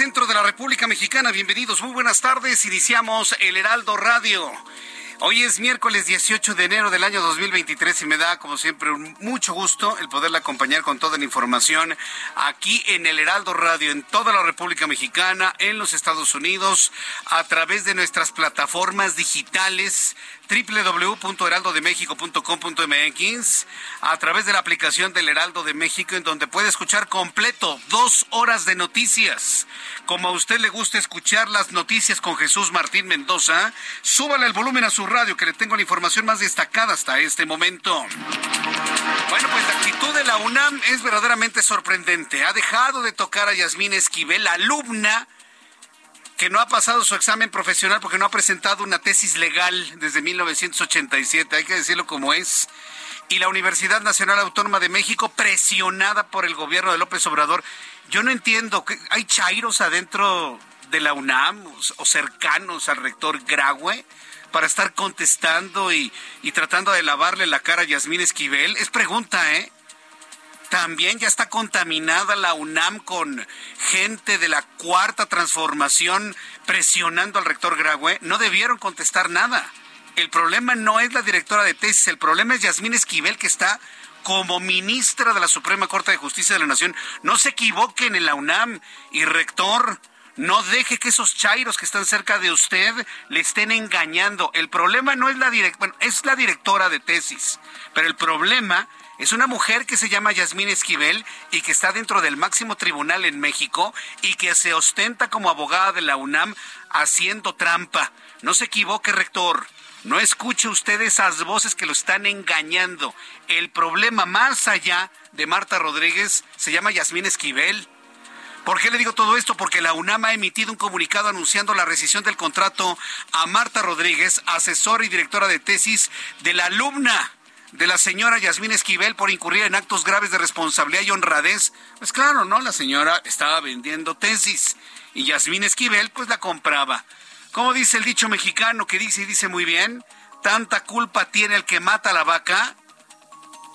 Centro de la República Mexicana. Bienvenidos, muy buenas tardes. Iniciamos el Heraldo Radio. Hoy es miércoles 18 de enero del año 2023 y me da, como siempre, un mucho gusto el poderla acompañar con toda la información aquí en el Heraldo Radio, en toda la República Mexicana, en los Estados Unidos, a través de nuestras plataformas digitales www.heraldodemexico.com.mx, a través de la aplicación del Heraldo de México, en donde puede escuchar completo dos horas de noticias. Como a usted le gusta escuchar las noticias con Jesús Martín Mendoza, súbale el volumen a su radio, que le tengo la información más destacada hasta este momento. Bueno, pues la actitud de la UNAM es verdaderamente sorprendente. Ha dejado de tocar a Yasmín Esquivel, alumna que no ha pasado su examen profesional porque no ha presentado una tesis legal desde 1987, hay que decirlo como es. Y la Universidad Nacional Autónoma de México, presionada por el gobierno de López Obrador, yo no entiendo, ¿hay chairos adentro de la UNAM o cercanos al rector Graue para estar contestando y, y tratando de lavarle la cara a Yasmín Esquivel? Es pregunta, ¿eh? También ya está contaminada la UNAM con gente de la cuarta transformación presionando al rector Graue. No debieron contestar nada. El problema no es la directora de tesis, el problema es Yasmín Esquivel que está como ministra de la Suprema Corte de Justicia de la Nación. No se equivoquen en la UNAM y rector. No deje que esos chairos que están cerca de usted le estén engañando. El problema no es la directora, bueno, es la directora de tesis, pero el problema es una mujer que se llama Yasmín Esquivel y que está dentro del máximo tribunal en México y que se ostenta como abogada de la UNAM haciendo trampa. No se equivoque, rector. No escuche usted esas voces que lo están engañando. El problema más allá de Marta Rodríguez se llama Yasmín Esquivel. ¿Por qué le digo todo esto? Porque la UNAM ha emitido un comunicado anunciando la rescisión del contrato a Marta Rodríguez, asesora y directora de tesis de la alumna de la señora Yasmín Esquivel por incurrir en actos graves de responsabilidad y honradez. Pues claro, ¿no? La señora estaba vendiendo tesis y Yasmín Esquivel pues la compraba. Como dice el dicho mexicano que dice y dice muy bien, tanta culpa tiene el que mata a la vaca,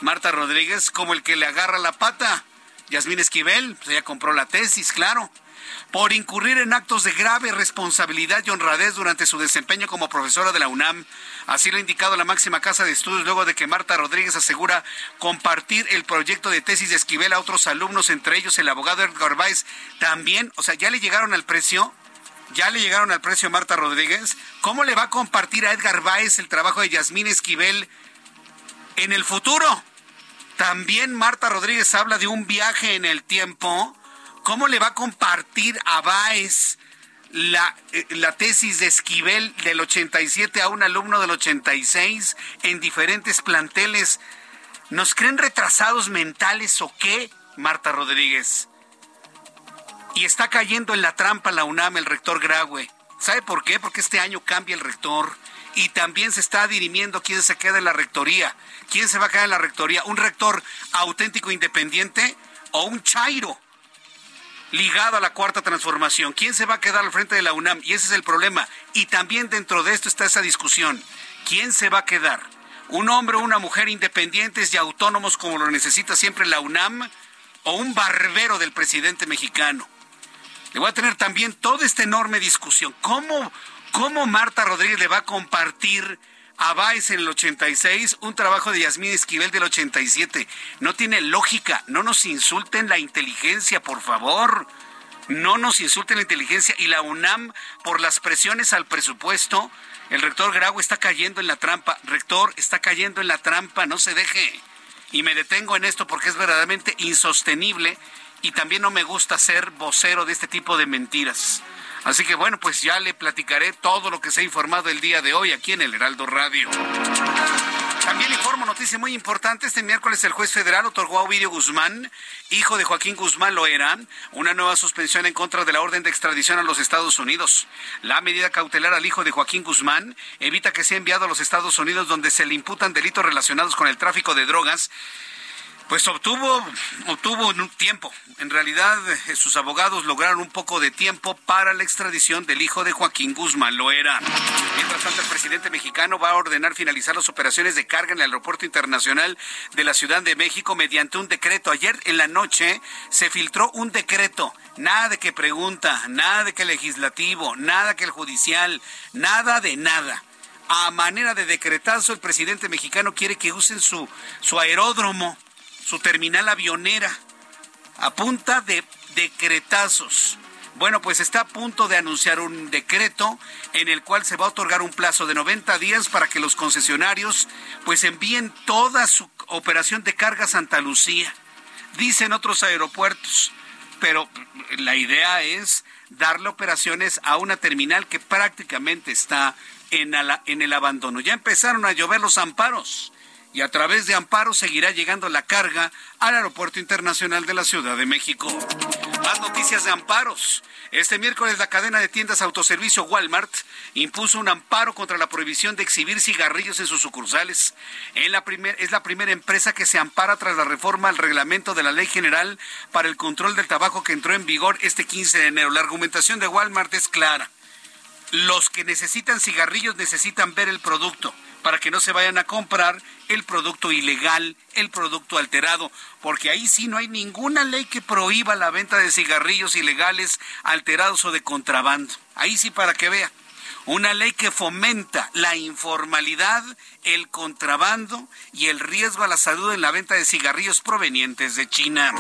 Marta Rodríguez, como el que le agarra la pata. Yasmín Esquivel, pues ella compró la tesis, claro por incurrir en actos de grave responsabilidad y honradez durante su desempeño como profesora de la UNAM. Así lo ha indicado la máxima casa de estudios luego de que Marta Rodríguez asegura compartir el proyecto de tesis de Esquivel a otros alumnos, entre ellos el abogado Edgar Weiss. También, o sea, ya le llegaron al precio. Ya le llegaron al precio a Marta Rodríguez. ¿Cómo le va a compartir a Edgar Weiss el trabajo de Yasmín Esquivel en el futuro? También Marta Rodríguez habla de un viaje en el tiempo ¿Cómo le va a compartir a Báez la, eh, la, tesis de Esquivel del 87 a un alumno del 86 en diferentes planteles? ¿Nos creen retrasados mentales o qué, Marta Rodríguez? Y está cayendo en la trampa la UNAM el rector Graue. ¿Sabe por qué? Porque este año cambia el rector y también se está dirimiendo quién se queda en la rectoría. ¿Quién se va a quedar en la rectoría? ¿Un rector auténtico independiente o un chairo? ligado a la cuarta transformación. ¿Quién se va a quedar al frente de la UNAM? Y ese es el problema. Y también dentro de esto está esa discusión. ¿Quién se va a quedar? ¿Un hombre o una mujer independientes y autónomos como lo necesita siempre la UNAM? ¿O un barbero del presidente mexicano? Le voy a tener también toda esta enorme discusión. ¿Cómo, cómo Marta Rodríguez le va a compartir a Baez en el 86, un trabajo de Yasmín Esquivel del 87. No tiene lógica. No nos insulten la inteligencia, por favor. No nos insulten la inteligencia. Y la UNAM, por las presiones al presupuesto, el rector Grau está cayendo en la trampa. Rector, está cayendo en la trampa, no se deje. Y me detengo en esto porque es verdaderamente insostenible y también no me gusta ser vocero de este tipo de mentiras. Así que bueno, pues ya le platicaré todo lo que se ha informado el día de hoy aquí en el Heraldo Radio. También informo noticia muy importante. Este miércoles el juez federal otorgó a Ovidio Guzmán, hijo de Joaquín Guzmán Loera, una nueva suspensión en contra de la orden de extradición a los Estados Unidos. La medida cautelar al hijo de Joaquín Guzmán evita que sea enviado a los Estados Unidos donde se le imputan delitos relacionados con el tráfico de drogas pues obtuvo, obtuvo un tiempo. En realidad, eh, sus abogados lograron un poco de tiempo para la extradición del hijo de Joaquín Guzmán Loera. Mientras tanto, el presidente mexicano va a ordenar finalizar las operaciones de carga en el Aeropuerto Internacional de la Ciudad de México mediante un decreto. Ayer en la noche se filtró un decreto. Nada de que pregunta, nada de que legislativo, nada que el judicial, nada de nada a manera de decretazo, el presidente mexicano quiere que usen su, su aeródromo su terminal avionera a punta de decretazos. Bueno, pues está a punto de anunciar un decreto en el cual se va a otorgar un plazo de 90 días para que los concesionarios pues envíen toda su operación de carga a Santa Lucía. Dicen otros aeropuertos, pero la idea es darle operaciones a una terminal que prácticamente está en, en el abandono. Ya empezaron a llover los amparos y a través de Amparo seguirá llegando la carga al Aeropuerto Internacional de la Ciudad de México. Más noticias de amparos. Este miércoles la cadena de tiendas autoservicio Walmart impuso un amparo contra la prohibición de exhibir cigarrillos en sus sucursales. Es la primera empresa que se ampara tras la reforma al reglamento de la Ley General para el Control del Tabaco que entró en vigor este 15 de enero. La argumentación de Walmart es clara. Los que necesitan cigarrillos necesitan ver el producto para que no se vayan a comprar el producto ilegal, el producto alterado, porque ahí sí no hay ninguna ley que prohíba la venta de cigarrillos ilegales, alterados o de contrabando. Ahí sí para que vea. Una ley que fomenta la informalidad, el contrabando y el riesgo a la salud en la venta de cigarrillos provenientes de China.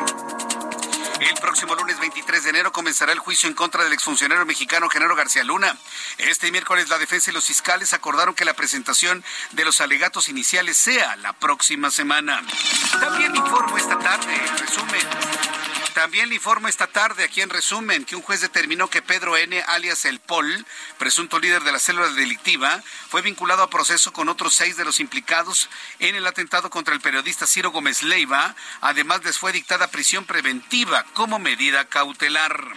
El próximo lunes 23 de enero comenzará el juicio en contra del exfuncionario mexicano Genaro García Luna. Este miércoles la defensa y los fiscales acordaron que la presentación de los alegatos iniciales sea la próxima semana. También informo esta tarde, en resumen, también le informo esta tarde, aquí en resumen, que un juez determinó que Pedro N., alias El Pol, presunto líder de la célula delictiva, fue vinculado a proceso con otros seis de los implicados en el atentado contra el periodista Ciro Gómez Leiva. Además, les fue dictada prisión preventiva como medida cautelar.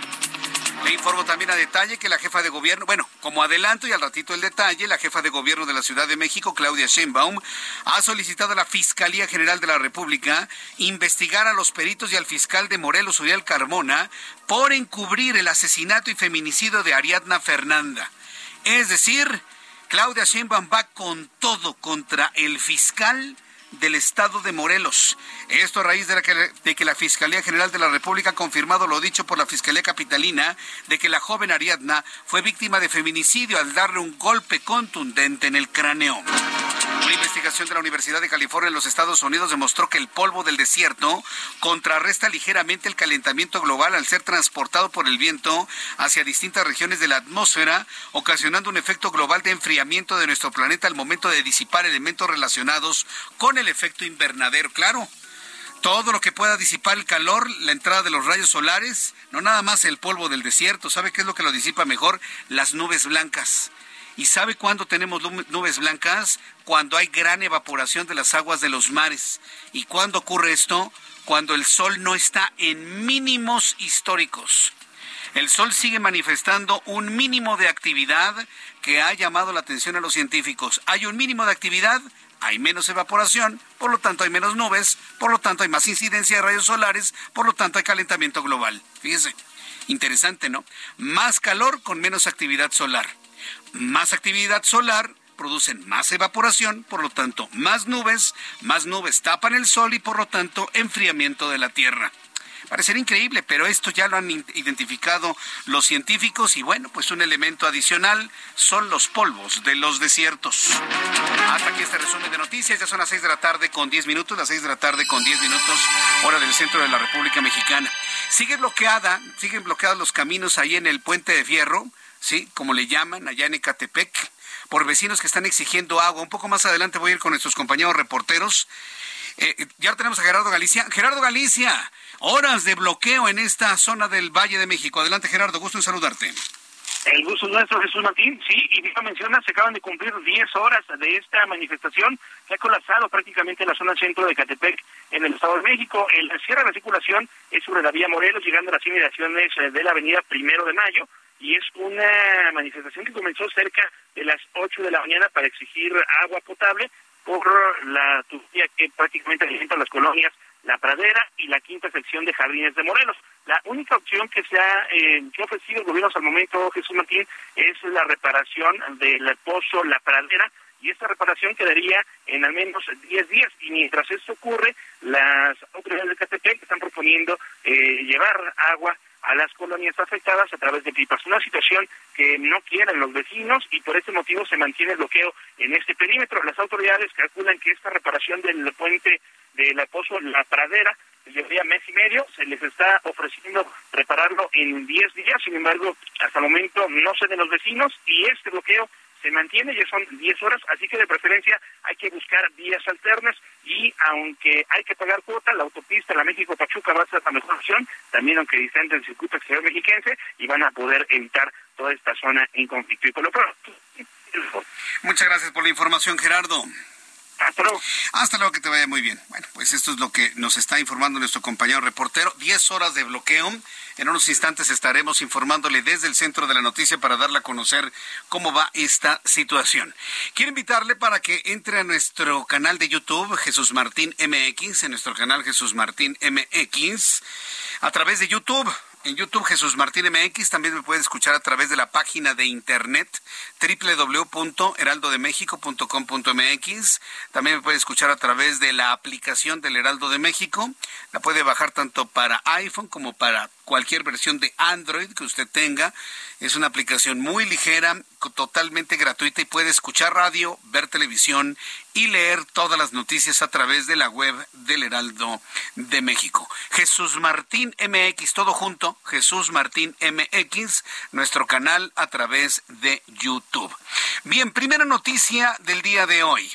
Le informo también a detalle que la jefa de gobierno, bueno, como adelanto y al ratito el detalle, la jefa de gobierno de la Ciudad de México, Claudia Sheinbaum, ha solicitado a la Fiscalía General de la República investigar a los peritos y al fiscal de Morelos, Uriel Carmona, por encubrir el asesinato y feminicidio de Ariadna Fernanda. Es decir, Claudia Sheinbaum va con todo contra el fiscal del estado de Morelos. Esto a raíz de, que, que, la Fiscalía General de la República ha confirmado lo dicho por la Fiscalía Capitalina de que la joven Ariadna fue víctima de feminicidio al darle un golpe contundente en el cráneo. Una investigación de la Universidad de California en los Estados Unidos demostró que el polvo del desierto contrarresta ligeramente el calentamiento global al ser transportado por el viento hacia distintas regiones de la atmósfera, ocasionando un efecto global de enfriamiento de nuestro planeta al momento de disipar elementos relacionados con el efecto invernadero. Claro, todo lo que pueda disipar el calor, la entrada de los rayos solares, no nada más el polvo del desierto, ¿sabe qué es lo que lo disipa mejor? Las nubes blancas. ¿Y sabe cuándo tenemos nubes blancas? Cuando hay gran evaporación de las aguas de los mares. ¿Y cuándo ocurre esto? Cuando el sol no está en mínimos históricos. El sol sigue manifestando un mínimo de actividad que ha llamado la atención a los científicos. Hay un mínimo de actividad, hay menos evaporación, por lo tanto hay menos nubes, por lo tanto hay más incidencia de rayos solares, por lo tanto hay calentamiento global. Fíjese, interesante, ¿no? Más calor con menos actividad solar. Más actividad solar producen más evaporación, por lo tanto más nubes, más nubes tapan el sol y por lo tanto enfriamiento de la Tierra. Parecer increíble, pero esto ya lo han identificado los científicos y bueno, pues un elemento adicional son los polvos de los desiertos. Hasta aquí este resumen de noticias, ya son las 6 de la tarde con 10 minutos, las 6 de la tarde con 10 minutos, hora del centro de la República Mexicana. Sigue bloqueada, siguen bloqueados los caminos ahí en el puente de fierro, sí, como le llaman, allá en Ecatepec por vecinos que están exigiendo agua. Un poco más adelante voy a ir con nuestros compañeros reporteros. Eh, ya tenemos a Gerardo Galicia. Gerardo Galicia, horas de bloqueo en esta zona del Valle de México. Adelante, Gerardo, gusto en saludarte. El gusto es nuestro, Jesús Martín. Sí, y bien menciona, se acaban de cumplir 10 horas de esta manifestación. Se ha colapsado prácticamente la zona centro de Catepec, en el Estado de México. El cierre de la circulación es sobre la vía Morelos, llegando a las inmediaciones eh, de la avenida Primero de Mayo. Y es una manifestación que comenzó cerca de las 8 de la mañana para exigir agua potable por la tubería que prácticamente alimenta las colonias La Pradera y la quinta sección de Jardines de Morelos. La única opción que se ha, eh, ofrecido el gobierno hasta el momento, Jesús Martín, es la reparación del pozo La Pradera, y esta reparación quedaría en al menos 10 días. Y mientras esto ocurre, las autoridades de Catepec están proponiendo eh, llevar agua a las colonias afectadas a través de pipas. Una situación que no quieren los vecinos y por este motivo se mantiene el bloqueo en este perímetro. Las autoridades calculan que esta reparación del puente de la Pozo La Pradera llevaría mes y medio, se les está ofreciendo repararlo en 10 días, sin embargo, hasta el momento no se den los vecinos y este bloqueo se mantiene, ya son 10 horas, así que de preferencia hay que buscar vías alternas y aunque hay que pagar cuota, la autopista La México-Pachuca va a ser la mejor opción, también aunque distante del circuito exterior mexiquense, y van a poder evitar toda esta zona en conflicto. Y por lo pronto... Muchas gracias por la información, Gerardo. Hasta luego. Hasta luego, que te vaya muy bien. Bueno, pues esto es lo que nos está informando nuestro compañero reportero. Diez horas de bloqueo. En unos instantes estaremos informándole desde el centro de la noticia para darle a conocer cómo va esta situación. Quiero invitarle para que entre a nuestro canal de YouTube, Jesús Martín MX, en nuestro canal Jesús Martín MX, a través de YouTube en YouTube Jesús Martín MX. También me puede escuchar a través de la página de internet www.heraldodemexico.com.mx. También me puede escuchar a través de la aplicación del Heraldo de México. La puede bajar tanto para iPhone como para cualquier versión de Android que usted tenga. Es una aplicación muy ligera, totalmente gratuita y puede escuchar radio, ver televisión y leer todas las noticias a través de la web del Heraldo de México. Jesús Martín MX, todo junto, Jesús Martín MX, nuestro canal a través de YouTube. Bien, primera noticia del día de hoy.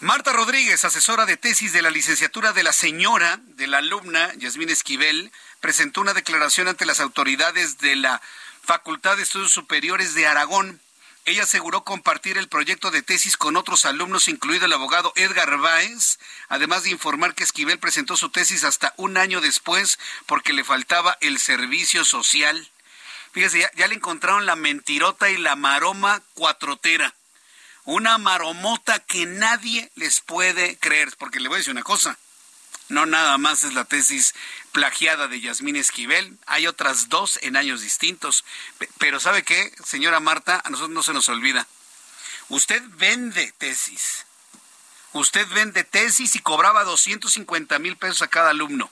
Marta Rodríguez, asesora de tesis de la licenciatura de la señora de la alumna Yasmín Esquivel, presentó una declaración ante las autoridades de la Facultad de Estudios Superiores de Aragón. Ella aseguró compartir el proyecto de tesis con otros alumnos, incluido el abogado Edgar Báez, además de informar que Esquivel presentó su tesis hasta un año después porque le faltaba el servicio social. Fíjese, ya, ya le encontraron la mentirota y la maroma cuatrotera. Una maromota que nadie les puede creer, porque le voy a decir una cosa. No nada más es la tesis plagiada de Yasmín Esquivel, hay otras dos en años distintos. Pero ¿sabe qué, señora Marta? A nosotros no se nos olvida. Usted vende tesis. Usted vende tesis y cobraba 250 mil pesos a cada alumno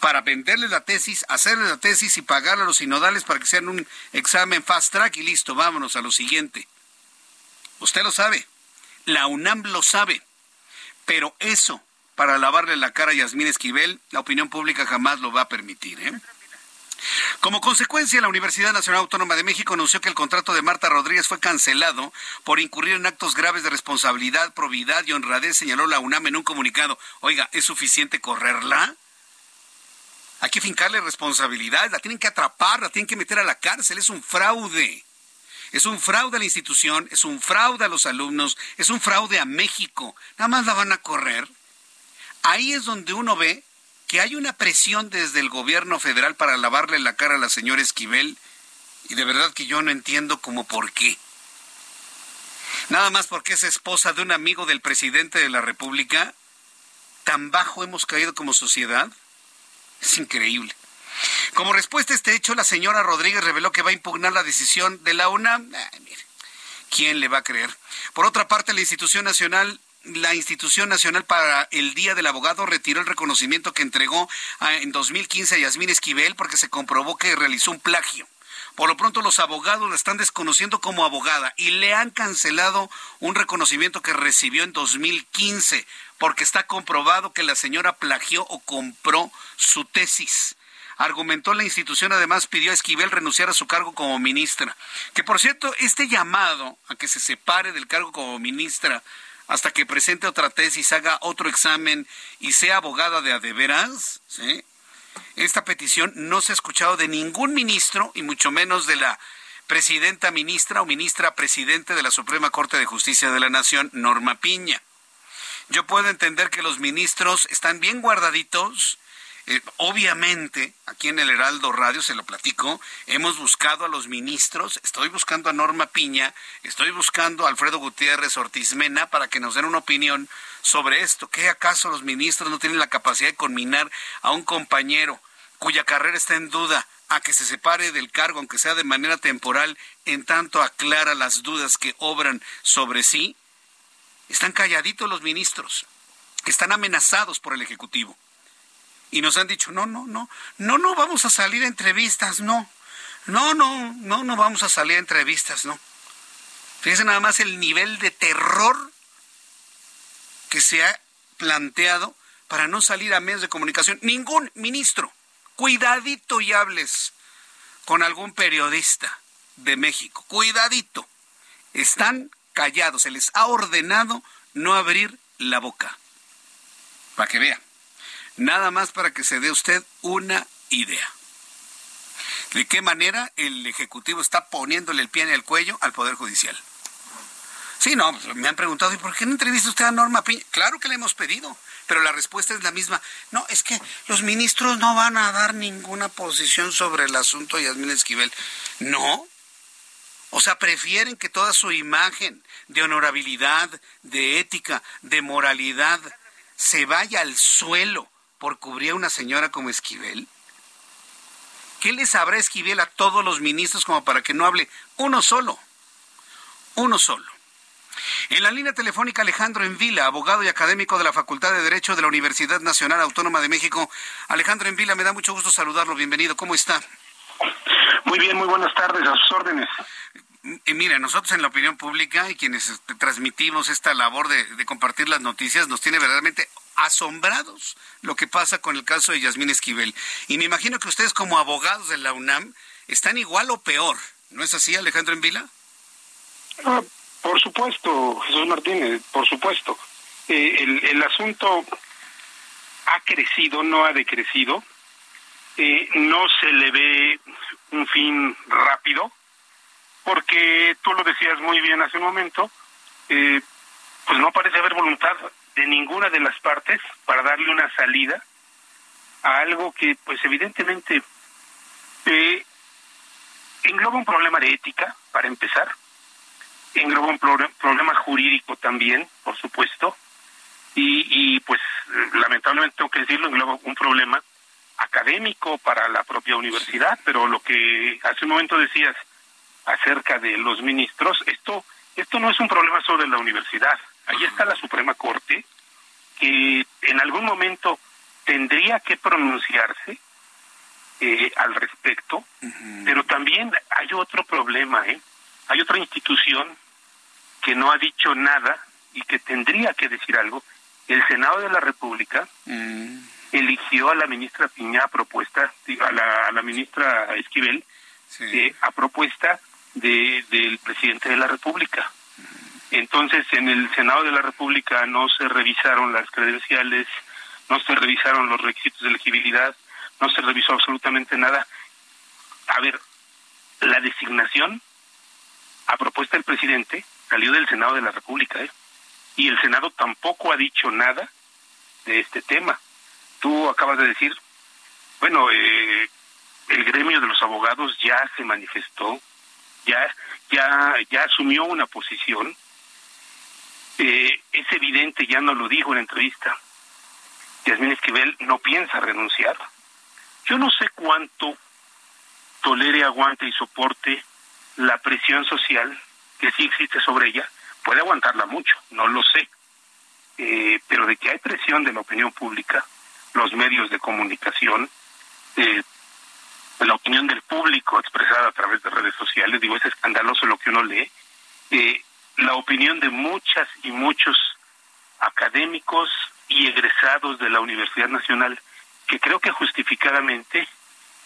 para venderle la tesis, hacerle la tesis y pagarle a los sinodales para que sean un examen fast track y listo, vámonos a lo siguiente. Usted lo sabe, la UNAM lo sabe, pero eso para lavarle la cara a Yasmín Esquivel, la opinión pública jamás lo va a permitir. ¿eh? Como consecuencia, la Universidad Nacional Autónoma de México anunció que el contrato de Marta Rodríguez fue cancelado por incurrir en actos graves de responsabilidad, probidad y honradez, señaló la UNAM en un comunicado. Oiga, ¿es suficiente correrla? Hay que fincarle responsabilidad, la tienen que atrapar, la tienen que meter a la cárcel, es un fraude. Es un fraude a la institución, es un fraude a los alumnos, es un fraude a México. Nada más la van a correr ahí es donde uno ve que hay una presión desde el gobierno federal para lavarle la cara a la señora Esquivel Y de verdad que yo no entiendo como por qué. Nada más porque es esposa de un amigo del presidente de la República. ¿Tan bajo hemos caído como sociedad? Es increíble. Como respuesta a este hecho, la señora Rodríguez reveló que va a impugnar la decisión de la UNAM. ¿Quién le va a creer? Por otra parte, la institución nacional la Institución Nacional para el Día del Abogado retiró el reconocimiento que entregó ah, en 2015 a Yasmín Esquivel porque se comprobó que realizó un plagio. Por lo pronto los abogados la están desconociendo como abogada y le han cancelado un reconocimiento que recibió en 2015 porque está comprobado que la señora plagió o compró su tesis. Argumentó la institución, además pidió a Esquivel renunciar a su cargo como ministra. Que por cierto, este llamado a que se separe del cargo como ministra hasta que presente otra tesis, haga otro examen y sea abogada de adeveras. Esta petición no se ha escuchado de ningún ministro y mucho menos de la presidenta ministra o ministra presidente de la Suprema Corte de Justicia de la Nación, Norma Piña. Yo puedo entender que los ministros están bien guardaditos eh, obviamente, aquí en el Heraldo Radio, se lo platico, hemos buscado a los ministros, estoy buscando a Norma Piña, estoy buscando a Alfredo Gutiérrez Ortiz Mena para que nos den una opinión sobre esto. ¿Qué acaso los ministros no tienen la capacidad de conminar a un compañero cuya carrera está en duda a que se separe del cargo, aunque sea de manera temporal, en tanto aclara las dudas que obran sobre sí? Están calladitos los ministros, están amenazados por el Ejecutivo y nos han dicho, no, no, no, no, no vamos a salir a entrevistas, no, no, no, no, no vamos a salir a entrevistas, no. Fíjense nada más el nivel de terror que se ha planteado para no salir a medios de comunicación. Ningún ministro, cuidadito y hables con algún periodista de México, cuidadito. Están callados, se les ha ordenado no abrir la boca. Para que vean. Nada más para que se dé usted una idea. ¿De qué manera el Ejecutivo está poniéndole el pie en el cuello al Poder Judicial? Sí, no, pues, me han preguntado, ¿y por qué no entrevista usted a Norma Piña? Claro que le hemos pedido, pero la respuesta es la misma. No, es que los ministros no van a dar ninguna posición sobre el asunto de Yasmín Esquivel. No. O sea, prefieren que toda su imagen de honorabilidad, de ética, de moralidad, se vaya al suelo por cubrir a una señora como Esquivel? ¿Qué le sabrá Esquivel a todos los ministros como para que no hable uno solo? Uno solo. En la línea telefónica Alejandro Envila, abogado y académico de la Facultad de Derecho de la Universidad Nacional Autónoma de México. Alejandro Envila, me da mucho gusto saludarlo. Bienvenido. ¿Cómo está? Muy bien, muy buenas tardes. A sus órdenes. Y mire, nosotros en la opinión pública y quienes transmitimos esta labor de, de compartir las noticias nos tiene verdaderamente asombrados lo que pasa con el caso de Yasmín Esquivel. Y me imagino que ustedes como abogados de la UNAM están igual o peor. ¿No es así, Alejandro Envila? Ah, por supuesto, Jesús Martínez, por supuesto. Eh, el, asunto ha crecido, no ha decrecido. Eh, no se le ve un fin rápido, porque tú lo decías muy bien hace un momento, eh, pues no parece haber voluntad de ninguna de las partes para darle una salida a algo que pues evidentemente eh, engloba un problema de ética para empezar. Engloba un problema jurídico también por supuesto. Y, y pues lamentablemente tengo que decirlo engloba un problema académico para la propia universidad pero lo que hace un momento decías acerca de los ministros esto esto no es un problema solo de la universidad Ahí está la Suprema Corte, que en algún momento tendría que pronunciarse eh, al respecto, pero también hay otro problema, ¿eh? Hay otra institución que no ha dicho nada y que tendría que decir algo. El Senado de la República mm. eligió a la ministra Piña a propuesta, a la, a la ministra Esquivel, eh, a propuesta de, del presidente de la República. Entonces, en el Senado de la República no se revisaron las credenciales, no se revisaron los requisitos de elegibilidad, no se revisó absolutamente nada. A ver, la designación a propuesta del presidente salió del Senado de la República, ¿eh? Y el Senado tampoco ha dicho nada de este tema. Tú acabas de decir, bueno, eh, el gremio de los abogados ya se manifestó, ya, ya, ya asumió una posición. Eh, es evidente, ya no lo dijo en la entrevista, Yasmín Esquivel no piensa renunciar. Yo no sé cuánto tolere, aguante y soporte la presión social que sí existe sobre ella. Puede aguantarla mucho, no lo sé. Eh, pero de que hay presión de la opinión pública, los medios de comunicación, eh, la opinión del público expresada a través de redes sociales, digo, es escandaloso lo que uno lee, eh, la opinión de muchas y muchos académicos y egresados de la Universidad Nacional, que creo que justificadamente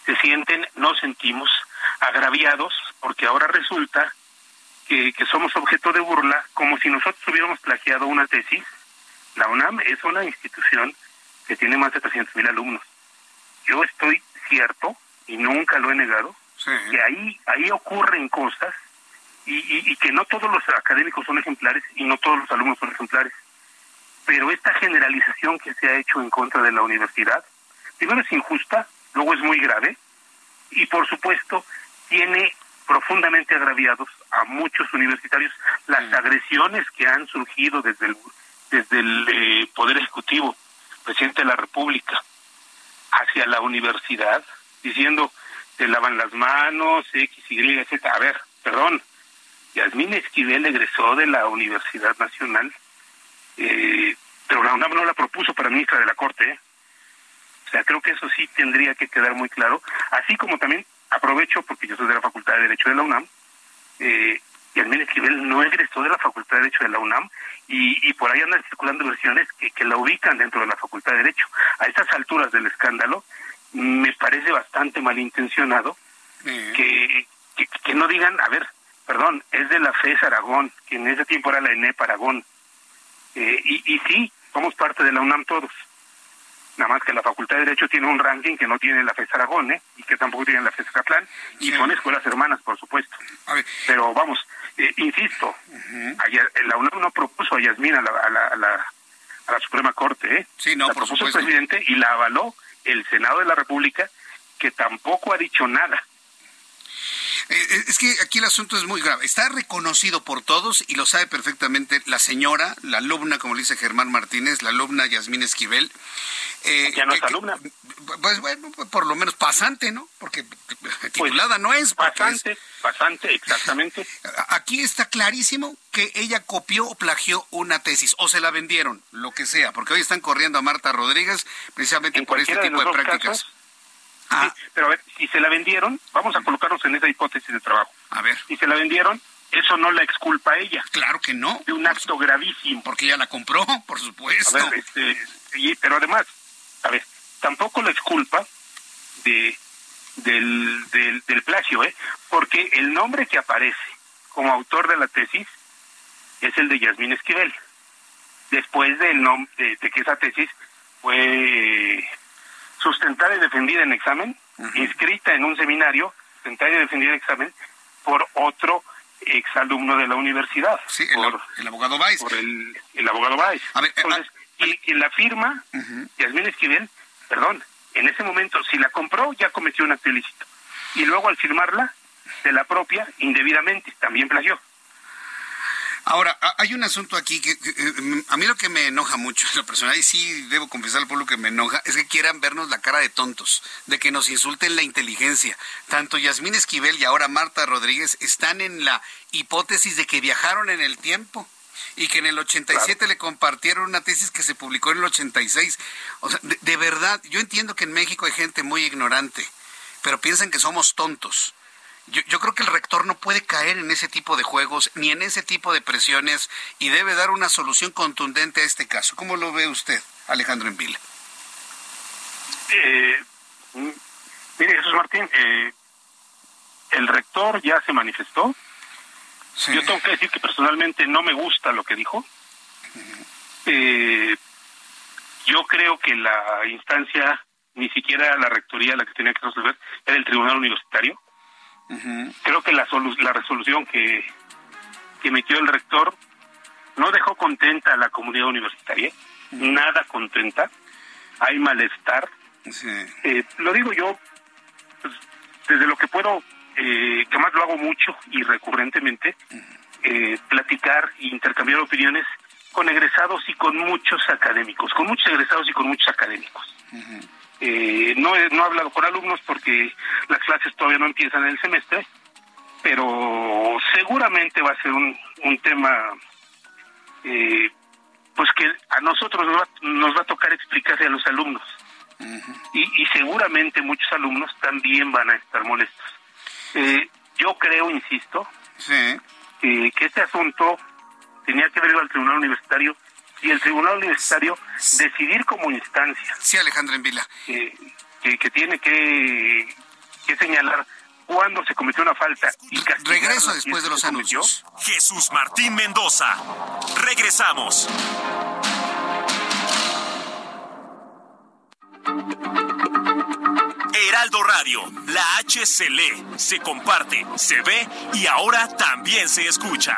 se sienten, nos sentimos agraviados, porque ahora resulta que, que somos objeto de burla como si nosotros hubiéramos plagiado una tesis. La UNAM es una institución que tiene más de 300 mil alumnos. Yo estoy cierto, y nunca lo he negado, que ahí, ahí ocurren cosas y, y, que no todos los académicos son ejemplares y no todos los alumnos son ejemplares. Pero esta generalización que se ha hecho en contra de la universidad, primero es injusta, luego es muy grave y por supuesto tiene profundamente agraviados a muchos universitarios las mm. agresiones que han surgido desde el, desde el eh, Poder Ejecutivo, presidente de la República, hacia la universidad, diciendo se lavan las manos, X, Y, Z. A ver, perdón, Yasmín Esquivel egresó de la Universidad Nacional, eh, pero la UNAM no la propuso para ministra de la Corte. ¿eh? O sea, creo que eso sí tendría que quedar muy claro. Así como también aprovecho, porque yo soy de la Facultad de Derecho de la UNAM, eh, Yasmín Esquivel no egresó de la Facultad de Derecho de la UNAM y, y por ahí andan circulando versiones que, que la ubican dentro de la Facultad de Derecho. A estas alturas del escándalo, me parece bastante malintencionado que, que, no digan, a ver, perdón, es de la FES Aragón, que en ese tiempo era la ENEP Aragón. Eh, y, y sí, somos parte de la UNAM todos. Nada más que la Facultad de Derecho tiene un ranking que no tiene la FES Aragón, ¿eh? y que tampoco tiene la FES Catlán, y son escuelas hermanas, por supuesto. Pero vamos, eh, insisto, la UNAM no propuso a Yasmín a la, a la, a la, Suprema Corte, ¿eh? Sí, no, la propuso el presidente y la avaló el Senado de la República, que tampoco ha dicho nada. Eh, eh, es que aquí el asunto es muy grave. Está reconocido por todos y lo sabe perfectamente la señora, la alumna, como le dice Germán Martínez, la alumna Yasmín Esquivel. Eh, ya no es alumna. Pues bueno, por lo menos pasante, ¿no? Porque titulada no es. Pasante, pasante, exactamente. Aquí está clarísimo que ella copió o plagió una tesis o se la vendieron, lo que sea, porque hoy están corriendo a Marta Rodríguez precisamente por este tipo de, prácticas. Ah. pero a ver, si se la vendieron, vamos a colocarnos en esa hipótesis de trabajo. A ver. Si se la vendieron, eso no la exculpa a ella. Claro que no. De un acto gravísimo. Porque ella la compró, por supuesto. A ver, este, pero además, a ver, tampoco la exculpa de del, del, del plagio, ¿eh? Porque el nombre que aparece como autor de la tesis es el de Yasmín Esquivel. Después del nombre de, que esa tesis fue sustentada y defendida en examen, inscrita en un seminario, sustentada y defendida en examen, por otro exalumno de la universidad. Sí, el, abogado Baez. Por el, el abogado. A ver, Entonces, y, la firma, Yasmín Esquivel, perdón, en ese momento, si la compró, ya cometió un acto ilícito. Y luego al firmarla, de la propia, indebidamente, también plagió. Ahora, hay un asunto aquí que, a mí lo que me enoja mucho, la persona, y sí debo confesar por lo que me enoja, es que quieran vernos la cara de tontos, de que nos insulten la inteligencia. Tanto Yasmín Esquivel y ahora Marta Rodríguez están en la hipótesis de que viajaron en el tiempo y que en el 87 le compartieron una tesis que se publicó en el 86. O sea, de verdad, yo entiendo que en México hay gente muy ignorante, pero piensan que somos tontos. Yo, creo que el rector no puede caer en ese tipo de juegos ni en ese tipo de presiones y debe dar una solución contundente a este caso. ¿Cómo lo ve usted, Alejandro Envila? Eh, mire, Jesús Martín, eh, el rector ya se manifestó. Yo tengo que decir que personalmente no me gusta lo que dijo. Eh, yo creo que la instancia, ni siquiera la rectoría la que tenía que resolver, era el tribunal universitario Creo que la, la resolución que, que emitió el rector no dejó contenta a la comunidad universitaria, nada contenta, hay malestar. Eh, lo digo yo, pues, desde lo que puedo, eh, que más lo hago mucho y recurrentemente, eh, platicar e intercambiar opiniones con egresados y con muchos académicos, con muchos egresados y con muchos académicos. Eh, no, he, no he hablado con alumnos porque las clases todavía no empiezan en el semestre, pero seguramente va a ser un, un tema eh, pues que a nosotros nos va, nos va a tocar explicarle a los alumnos. y, y seguramente muchos alumnos también van a estar molestos. Eh, yo creo, insisto, Sí. eh, que este asunto tenía que verlo al Tribunal Universitario y el Tribunal Universitario decidir como instancia Sí, Alejandro Envila. eh, que, que tiene que, que señalar cuándo se cometió una falta y Regreso después es de los cometió. anuncios. Jesús Martín Mendoza. Regresamos. Heraldo Radio, la H se lee, se comparte, se ve y ahora también se escucha.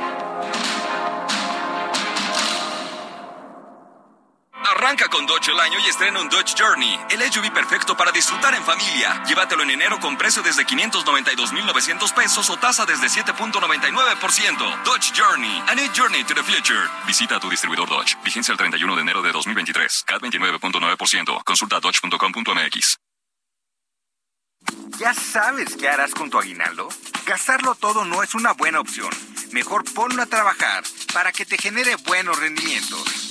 Arranca con Dodge el año y estrena un Dodge Journey, el SUV perfecto para disfrutar en familia. Llévatelo en enero con precio desde 592,900 pesos o tasa desde 7.99%. Dodge Journey, a new journey to the future. Visita a tu distribuidor Dodge. Vigencia el 31 de enero de 2023. CAT 29.9%. Consulta dodge.com.mx. ¿Ya sabes qué harás con tu aguinaldo? Gastarlo todo no es una buena opción. Mejor ponlo a trabajar para que te genere buenos rendimientos.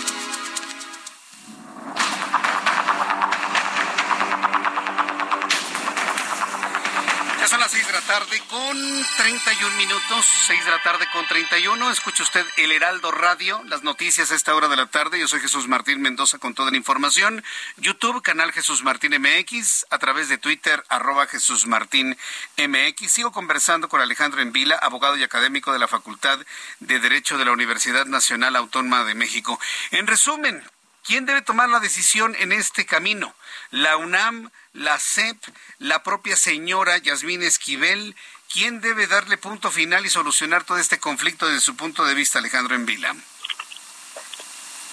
son las 6 de la tarde con 31 minutos, 6 de la tarde con 31. Escucha usted el Heraldo Radio, las noticias a esta hora de la tarde. Yo soy Jesús Martín Mendoza con toda la información. YouTube, canal Jesús Martín MX, a través de Twitter, arroba Jesús Martín MX. Sigo conversando con Alejandro Envila, abogado y académico de la Facultad de Derecho de la Universidad Nacional Autónoma de México. En resumen, ¿quién debe tomar la decisión en este camino? ¿La UNAM? la CEP, la propia señora Yasmín Esquivel, ¿quién debe darle punto final y solucionar todo este conflicto desde su punto de vista, Alejandro Envila?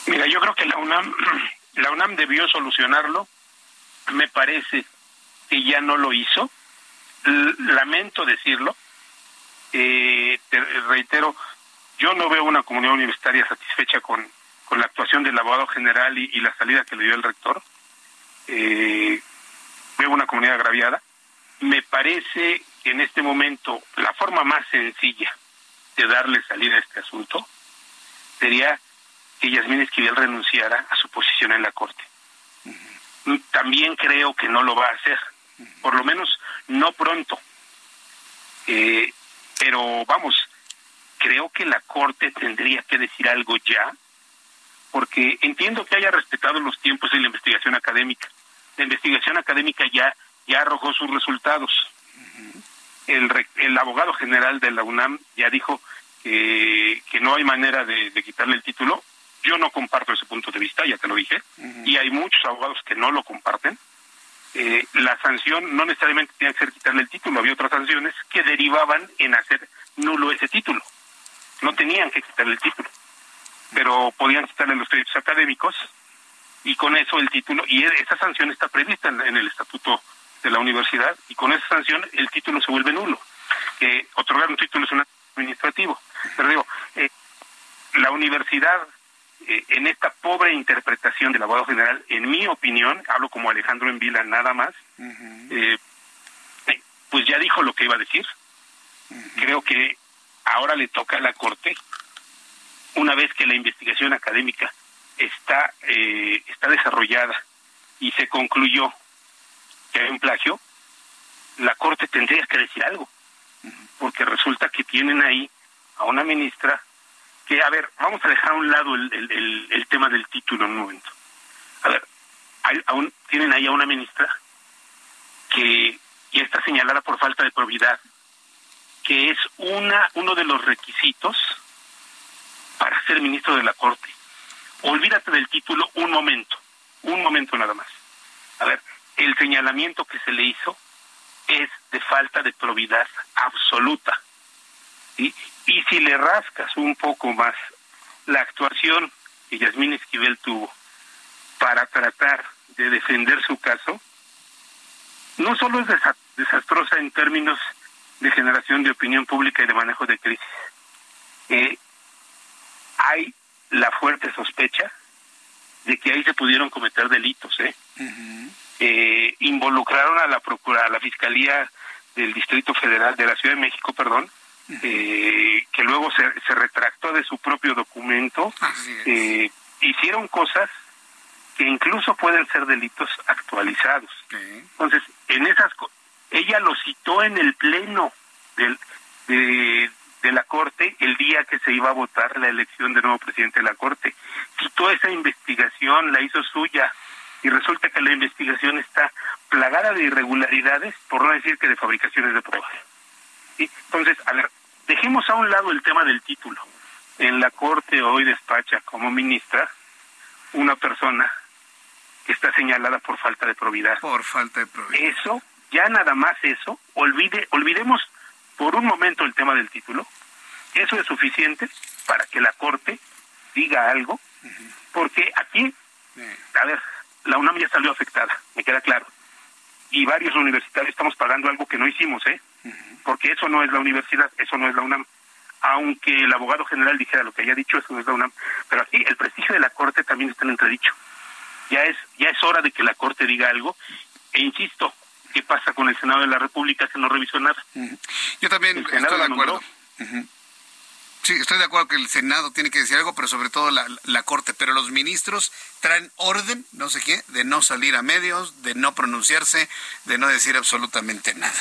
Mira, yo creo que la UNAM, la UNAM debió solucionarlo. Me parece que ya no lo hizo. Lamento decirlo. Eh, te reitero, yo no veo una comunidad universitaria satisfecha con, con la actuación del abogado general y la salida que le dio el rector. Eh, veo una comunidad agraviada. Me parece que en este momento la forma más sencilla de darle salida a este asunto sería que Yasmín Esquivel renunciara a su posición en la Corte. También creo que no lo va a hacer, por lo menos no pronto. Eh, pero vamos, creo que la Corte tendría que decir algo ya, porque entiendo que haya respetado los tiempos de la investigación académica. La investigación académica ya, ya arrojó sus resultados. El, el abogado general de la UNAM ya dijo que, que no hay manera de, de quitarle el título. Yo no comparto ese punto de vista, ya te lo dije, y hay muchos abogados que no lo comparten. Eh, la sanción no necesariamente tenía que ser quitarle el título, había otras sanciones que derivaban en hacer nulo ese título. No tenían que quitarle el título, pero podían quitarle los créditos académicos y con eso el título, y esa sanción está prevista en, en el estatuto de la universidad, y con esa sanción el título se vuelve nulo. Eh, otorgar un título es un administrativo, pero digo, eh, la universidad, eh, en esta pobre interpretación del abogado general, en mi opinión, hablo como Alejandro Envila nada más, eh, pues ya dijo lo que iba a decir. Creo que ahora le toca a la Corte, una vez que la investigación académica está, eh, está desarrollada y se concluyó que hay un plagio, la Corte tendría que decir algo, porque resulta que tienen ahí a una ministra que, a ver, vamos a dejar a un lado el, el, el, tema del título en un momento. A ver, hay, aún, tienen ahí a una ministra que ya está señalada por falta de probidad, que es una uno de los requisitos para ser ministro de la Corte. Olvídate del título un momento, un momento nada más. A ver, el señalamiento que se le hizo es de falta de probidad absoluta. Y si le rascas un poco más la actuación que Yasmín Esquivel tuvo para tratar de defender su caso, no solo es desastrosa en términos de generación de opinión pública y de manejo de crisis, eh, hay la fuerte sospecha de que ahí se pudieron cometer delitos, ¿eh? eh involucraron a la procura, a la fiscalía del Distrito Federal de la Ciudad de México, perdón, eh, que luego se, se, retractó de su propio documento, eh, hicieron cosas que incluso pueden ser delitos actualizados. Entonces, en esas ella lo citó en el pleno del, de, de la Corte el día que se iba a votar la elección de nuevo presidente de la Corte. Citó esa investigación, la hizo suya, y resulta que la investigación está plagada de irregularidades, por no decir que de fabricaciones de pruebas. Entonces, a ver, dejemos a un lado el tema del título. En la Corte hoy despacha como ministra una persona que está señalada por falta de probidad. Por falta de probidad. Eso, ya nada más eso, olvide, olvidemos por un momento el tema del título. Eso es suficiente para que la Corte diga algo, porque aquí, a ver, la UNAM ya salió afectada, me queda claro. Y varios universitarios estamos pagando algo que no hicimos, ¿eh? Porque eso no es la universidad, eso no es la UNAM. Aunque el abogado general dijera lo que haya dicho, eso no es la UNAM. Pero aquí el prestigio de la Corte también está en entredicho. Ya es, ya es hora de que la Corte diga algo. E insisto, ¿qué pasa con el Senado de la República que no revisó nada? Yo también estoy de acuerdo. Sí, estoy de acuerdo que el Senado tiene que decir algo, pero sobre todo la, Corte. Pero los ministros traen orden, no sé qué, de no salir a medios, de no pronunciarse, de no decir absolutamente nada.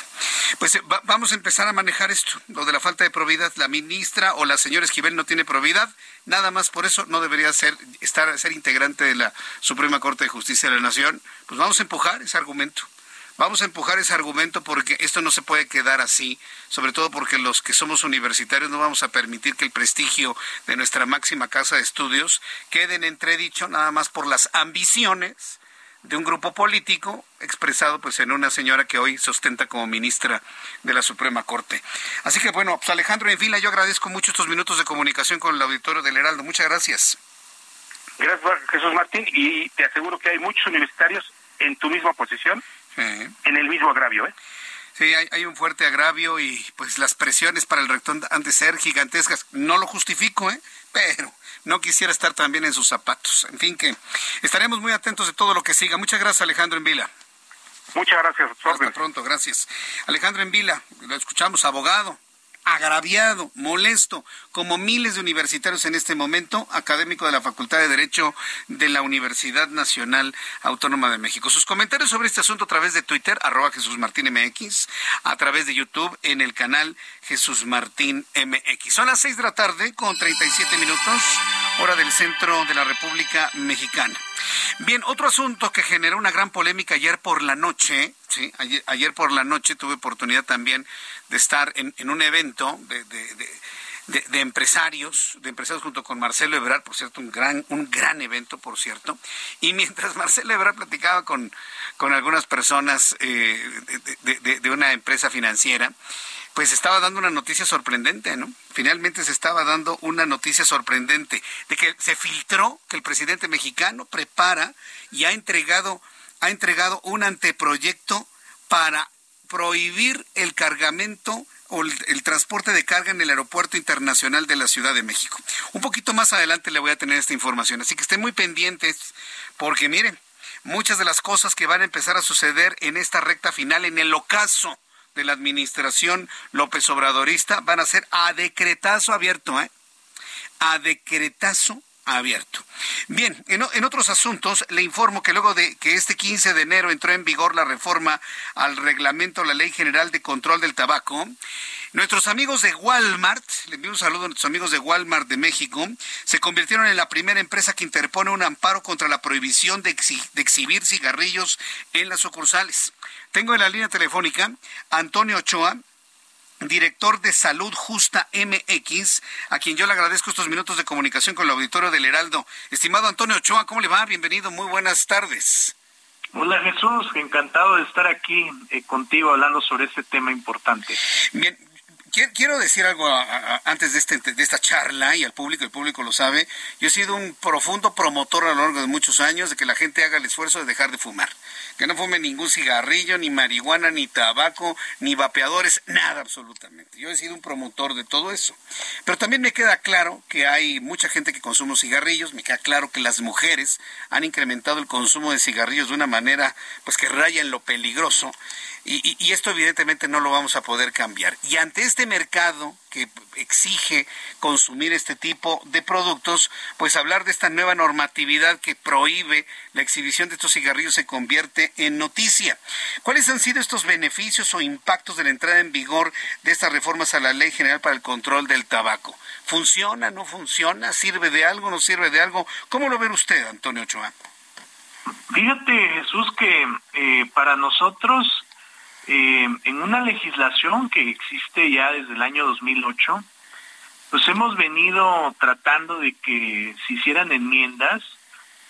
Pues eh, vamos a empezar a manejar esto, lo de la falta de probidad. La ministra o la señora Esquivel no tiene probidad, nada más por eso no debería ser, estar, ser integrante de la Suprema Corte de Justicia de la Nación. Pues vamos a empujar ese argumento. Vamos a empujar ese argumento porque esto no se puede quedar así, sobre todo porque los que somos universitarios no vamos a permitir que el prestigio de nuestra máxima casa de estudios quede en entredicho nada más por las ambiciones de un grupo político expresado pues en una señora que hoy sostenta como ministra de la Suprema Corte. Así que bueno, pues Alejandro, en fila, yo agradezco mucho estos minutos de comunicación con el auditorio del Heraldo. Muchas gracias. Gracias, Jesús Martín, y te aseguro que hay muchos universitarios en tu misma posición en el mismo agravio. ¿eh? Sí, hay, un fuerte agravio y pues las presiones para el rector han de ser gigantescas. No lo justifico, ¿eh? pero no quisiera estar también en sus zapatos. En fin, que estaremos muy atentos de todo lo que siga. Muchas gracias, Alejandro Envila. Muchas gracias. Hasta pronto, gracias. Alejandro Envila, lo escuchamos, abogado agraviado, molesto, como miles de universitarios en este momento, académico de la Facultad de Derecho de la Universidad Nacional Autónoma de México. Sus comentarios sobre este asunto a través de Twitter, arroba Jesús Martín MX, a través de YouTube en el canal Jesús Martín MX. Son las seis de la tarde con 37 minutos, hora del centro de la República Mexicana. Bien, otro asunto que generó una gran polémica ayer por la noche, sí, ayer, por la noche tuve oportunidad también de estar en, un evento de, de, empresarios, de empresarios junto con Marcelo Ebrard, por cierto, un gran, un gran evento, por cierto. Y mientras Marcelo Ebrard platicaba con, con algunas personas eh, de, una empresa financiera, pues estaba dando una noticia sorprendente, ¿no? Finalmente se estaba dando una noticia sorprendente de que se filtró que el presidente mexicano prepara y ha entregado ha entregado un anteproyecto para prohibir el cargamento o el, transporte de carga en el Aeropuerto Internacional de la Ciudad de México. Un poquito más adelante le voy a tener esta información, así que estén muy pendientes porque miren, muchas de las cosas que van a empezar a suceder en esta recta final, en el ocaso de la administración López Obradorista van a ser a decretazo abierto, ¿eh? A decretazo abierto. Bien, en, otros asuntos, le informo que luego de que este 15 de enero entró en vigor la reforma al reglamento, la Ley General de Control del Tabaco, Nuestros amigos de Walmart, le envío un saludo a nuestros amigos de Walmart de México, se convirtieron en la primera empresa que interpone un amparo contra la prohibición de, de exhibir cigarrillos en las sucursales. Tengo en la línea telefónica Antonio Ochoa, director de Salud Justa MX, a quien yo le agradezco estos minutos de comunicación con el auditorio del Heraldo. Estimado Antonio Ochoa, ¿cómo le va? Bienvenido, muy buenas tardes. Hola Jesús, encantado de estar aquí eh, contigo hablando sobre este tema importante. Bien, quiero decir algo antes de, este, de esta charla y al público, el público lo sabe. Yo he sido un profundo promotor a lo largo de muchos años de que la gente haga el esfuerzo de dejar de fumar. Que no fume ningún cigarrillo, ni marihuana, ni tabaco, ni vapeadores, nada absolutamente. Yo he sido un promotor de todo eso. Pero también me queda claro que hay mucha gente que consume cigarrillos, me queda claro que las mujeres han incrementado el consumo de cigarrillos de una manera pues que raya en lo peligroso y, esto evidentemente no lo vamos a poder cambiar. Y ante este mercado que exige consumir este tipo de productos, pues hablar de esta nueva normatividad que prohíbe la exhibición de estos cigarrillos se convierte en noticia. ¿Cuáles han sido estos beneficios o impactos de la entrada en vigor de estas reformas a la Ley General para el Control del Tabaco? ¿Funciona, no funciona? ¿Sirve de algo, no sirve de algo? ¿Cómo lo ve usted, Antonio Ochoa? Fíjate, Jesús, que eh, para nosotros eh, en una legislación que existe ya desde el año 2008, pues hemos venido tratando de que se hicieran enmiendas,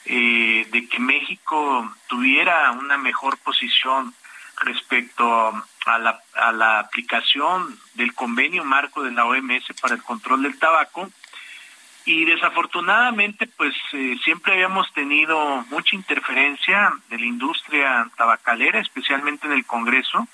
eh, de que México tuviera una mejor posición respecto a la, a la aplicación del convenio marco de la OMS para el control del tabaco. Y desafortunadamente, pues eh, siempre habíamos tenido mucha interferencia de la industria tabacalera, especialmente en el Congreso,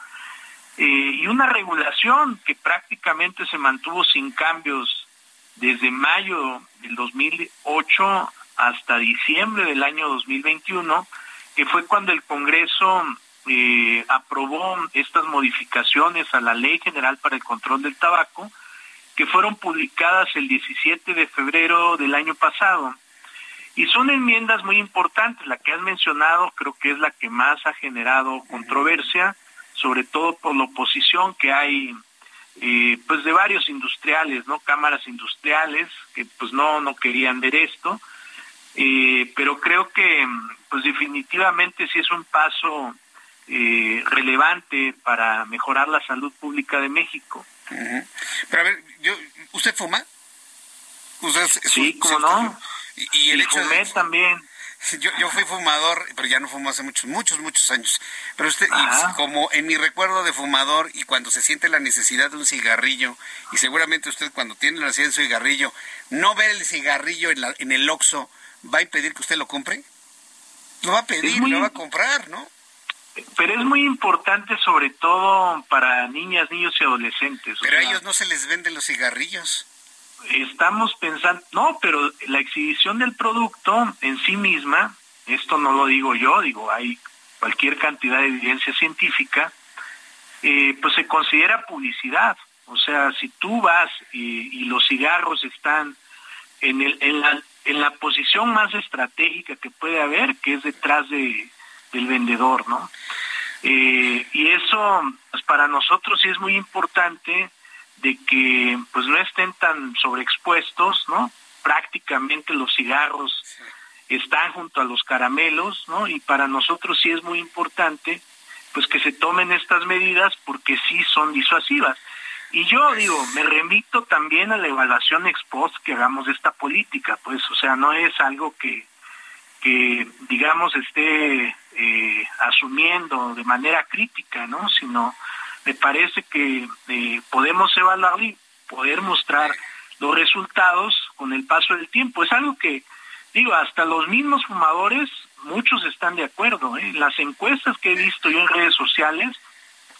eh, y una regulación que prácticamente se mantuvo sin cambios desde mayo del 2008 hasta diciembre del año 2021, que fue cuando el Congreso eh, aprobó estas modificaciones a la Ley General para el Control del Tabaco, que fueron publicadas el 17 de febrero del año pasado. Y son enmiendas muy importantes, la que has mencionado creo que es la que más ha generado controversia, sobre todo por la oposición que hay eh, pues de varios industriales, ¿no? Cámaras industriales que pues no, no querían ver esto, eh, pero creo que pues definitivamente sí es un paso eh, relevante para mejorar la salud pública de México. Pero a ver, yo, ¿usted fuma? sí, ¿cómo no? Y, el hecho fumé también. Yo, yo fui fumador, pero ya no fumo hace muchos, muchos, muchos años. Pero usted, y como en mi recuerdo de fumador y cuando se siente la necesidad de un cigarrillo, y seguramente usted cuando tiene la necesidad de un cigarrillo, no ver el cigarrillo en, la, en el Oxxo, ¿va a impedir que usted lo compre? Lo va a pedir, lo va a comprar, ¿no? Pero es muy importante sobre todo para niñas, niños y adolescentes. Pero a ellos no se les venden los cigarrillos. Estamos pensando, no, pero la exhibición del producto en sí misma, esto no lo digo yo, digo, hay cualquier cantidad de evidencia científica, eh, pues se considera publicidad. O sea, si tú vas y, los cigarros están en, el, en, la, en la posición más estratégica que puede haber, que es detrás de, del vendedor, ¿no? Eh, y eso, pues para nosotros sí es muy importante de que pues no estén tan sobreexpuestos, ¿no? Prácticamente los cigarros están junto a los caramelos, ¿no? Y para nosotros sí es muy importante pues que se tomen estas medidas porque sí son disuasivas. Y yo digo, me remito también a la evaluación ex post que hagamos de esta política, pues, o sea, no es algo que, que digamos, esté eh, asumiendo de manera crítica, ¿no? Sino me parece que eh, podemos evaluar y poder mostrar los resultados con el paso del tiempo. Es algo que, digo, hasta los mismos fumadores, muchos están de acuerdo. ¿eh? Las encuestas que he visto yo en redes sociales,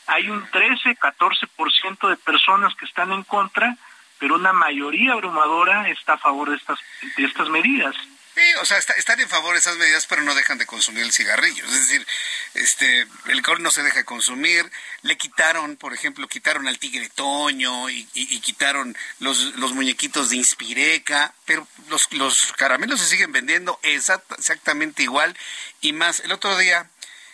hay un 13, 14% de personas que están en contra, pero una mayoría abrumadora está a favor de estas, de estas medidas. Sí, o sea, están en favor de esas medidas, pero no dejan de consumir el cigarrillo. Es decir, este, el alcohol no se deja de consumir. Le quitaron, por ejemplo, quitaron al tigre Toño y, quitaron los, los muñequitos de Inspireca, pero los, los caramelos se siguen vendiendo exactamente igual y más. El otro día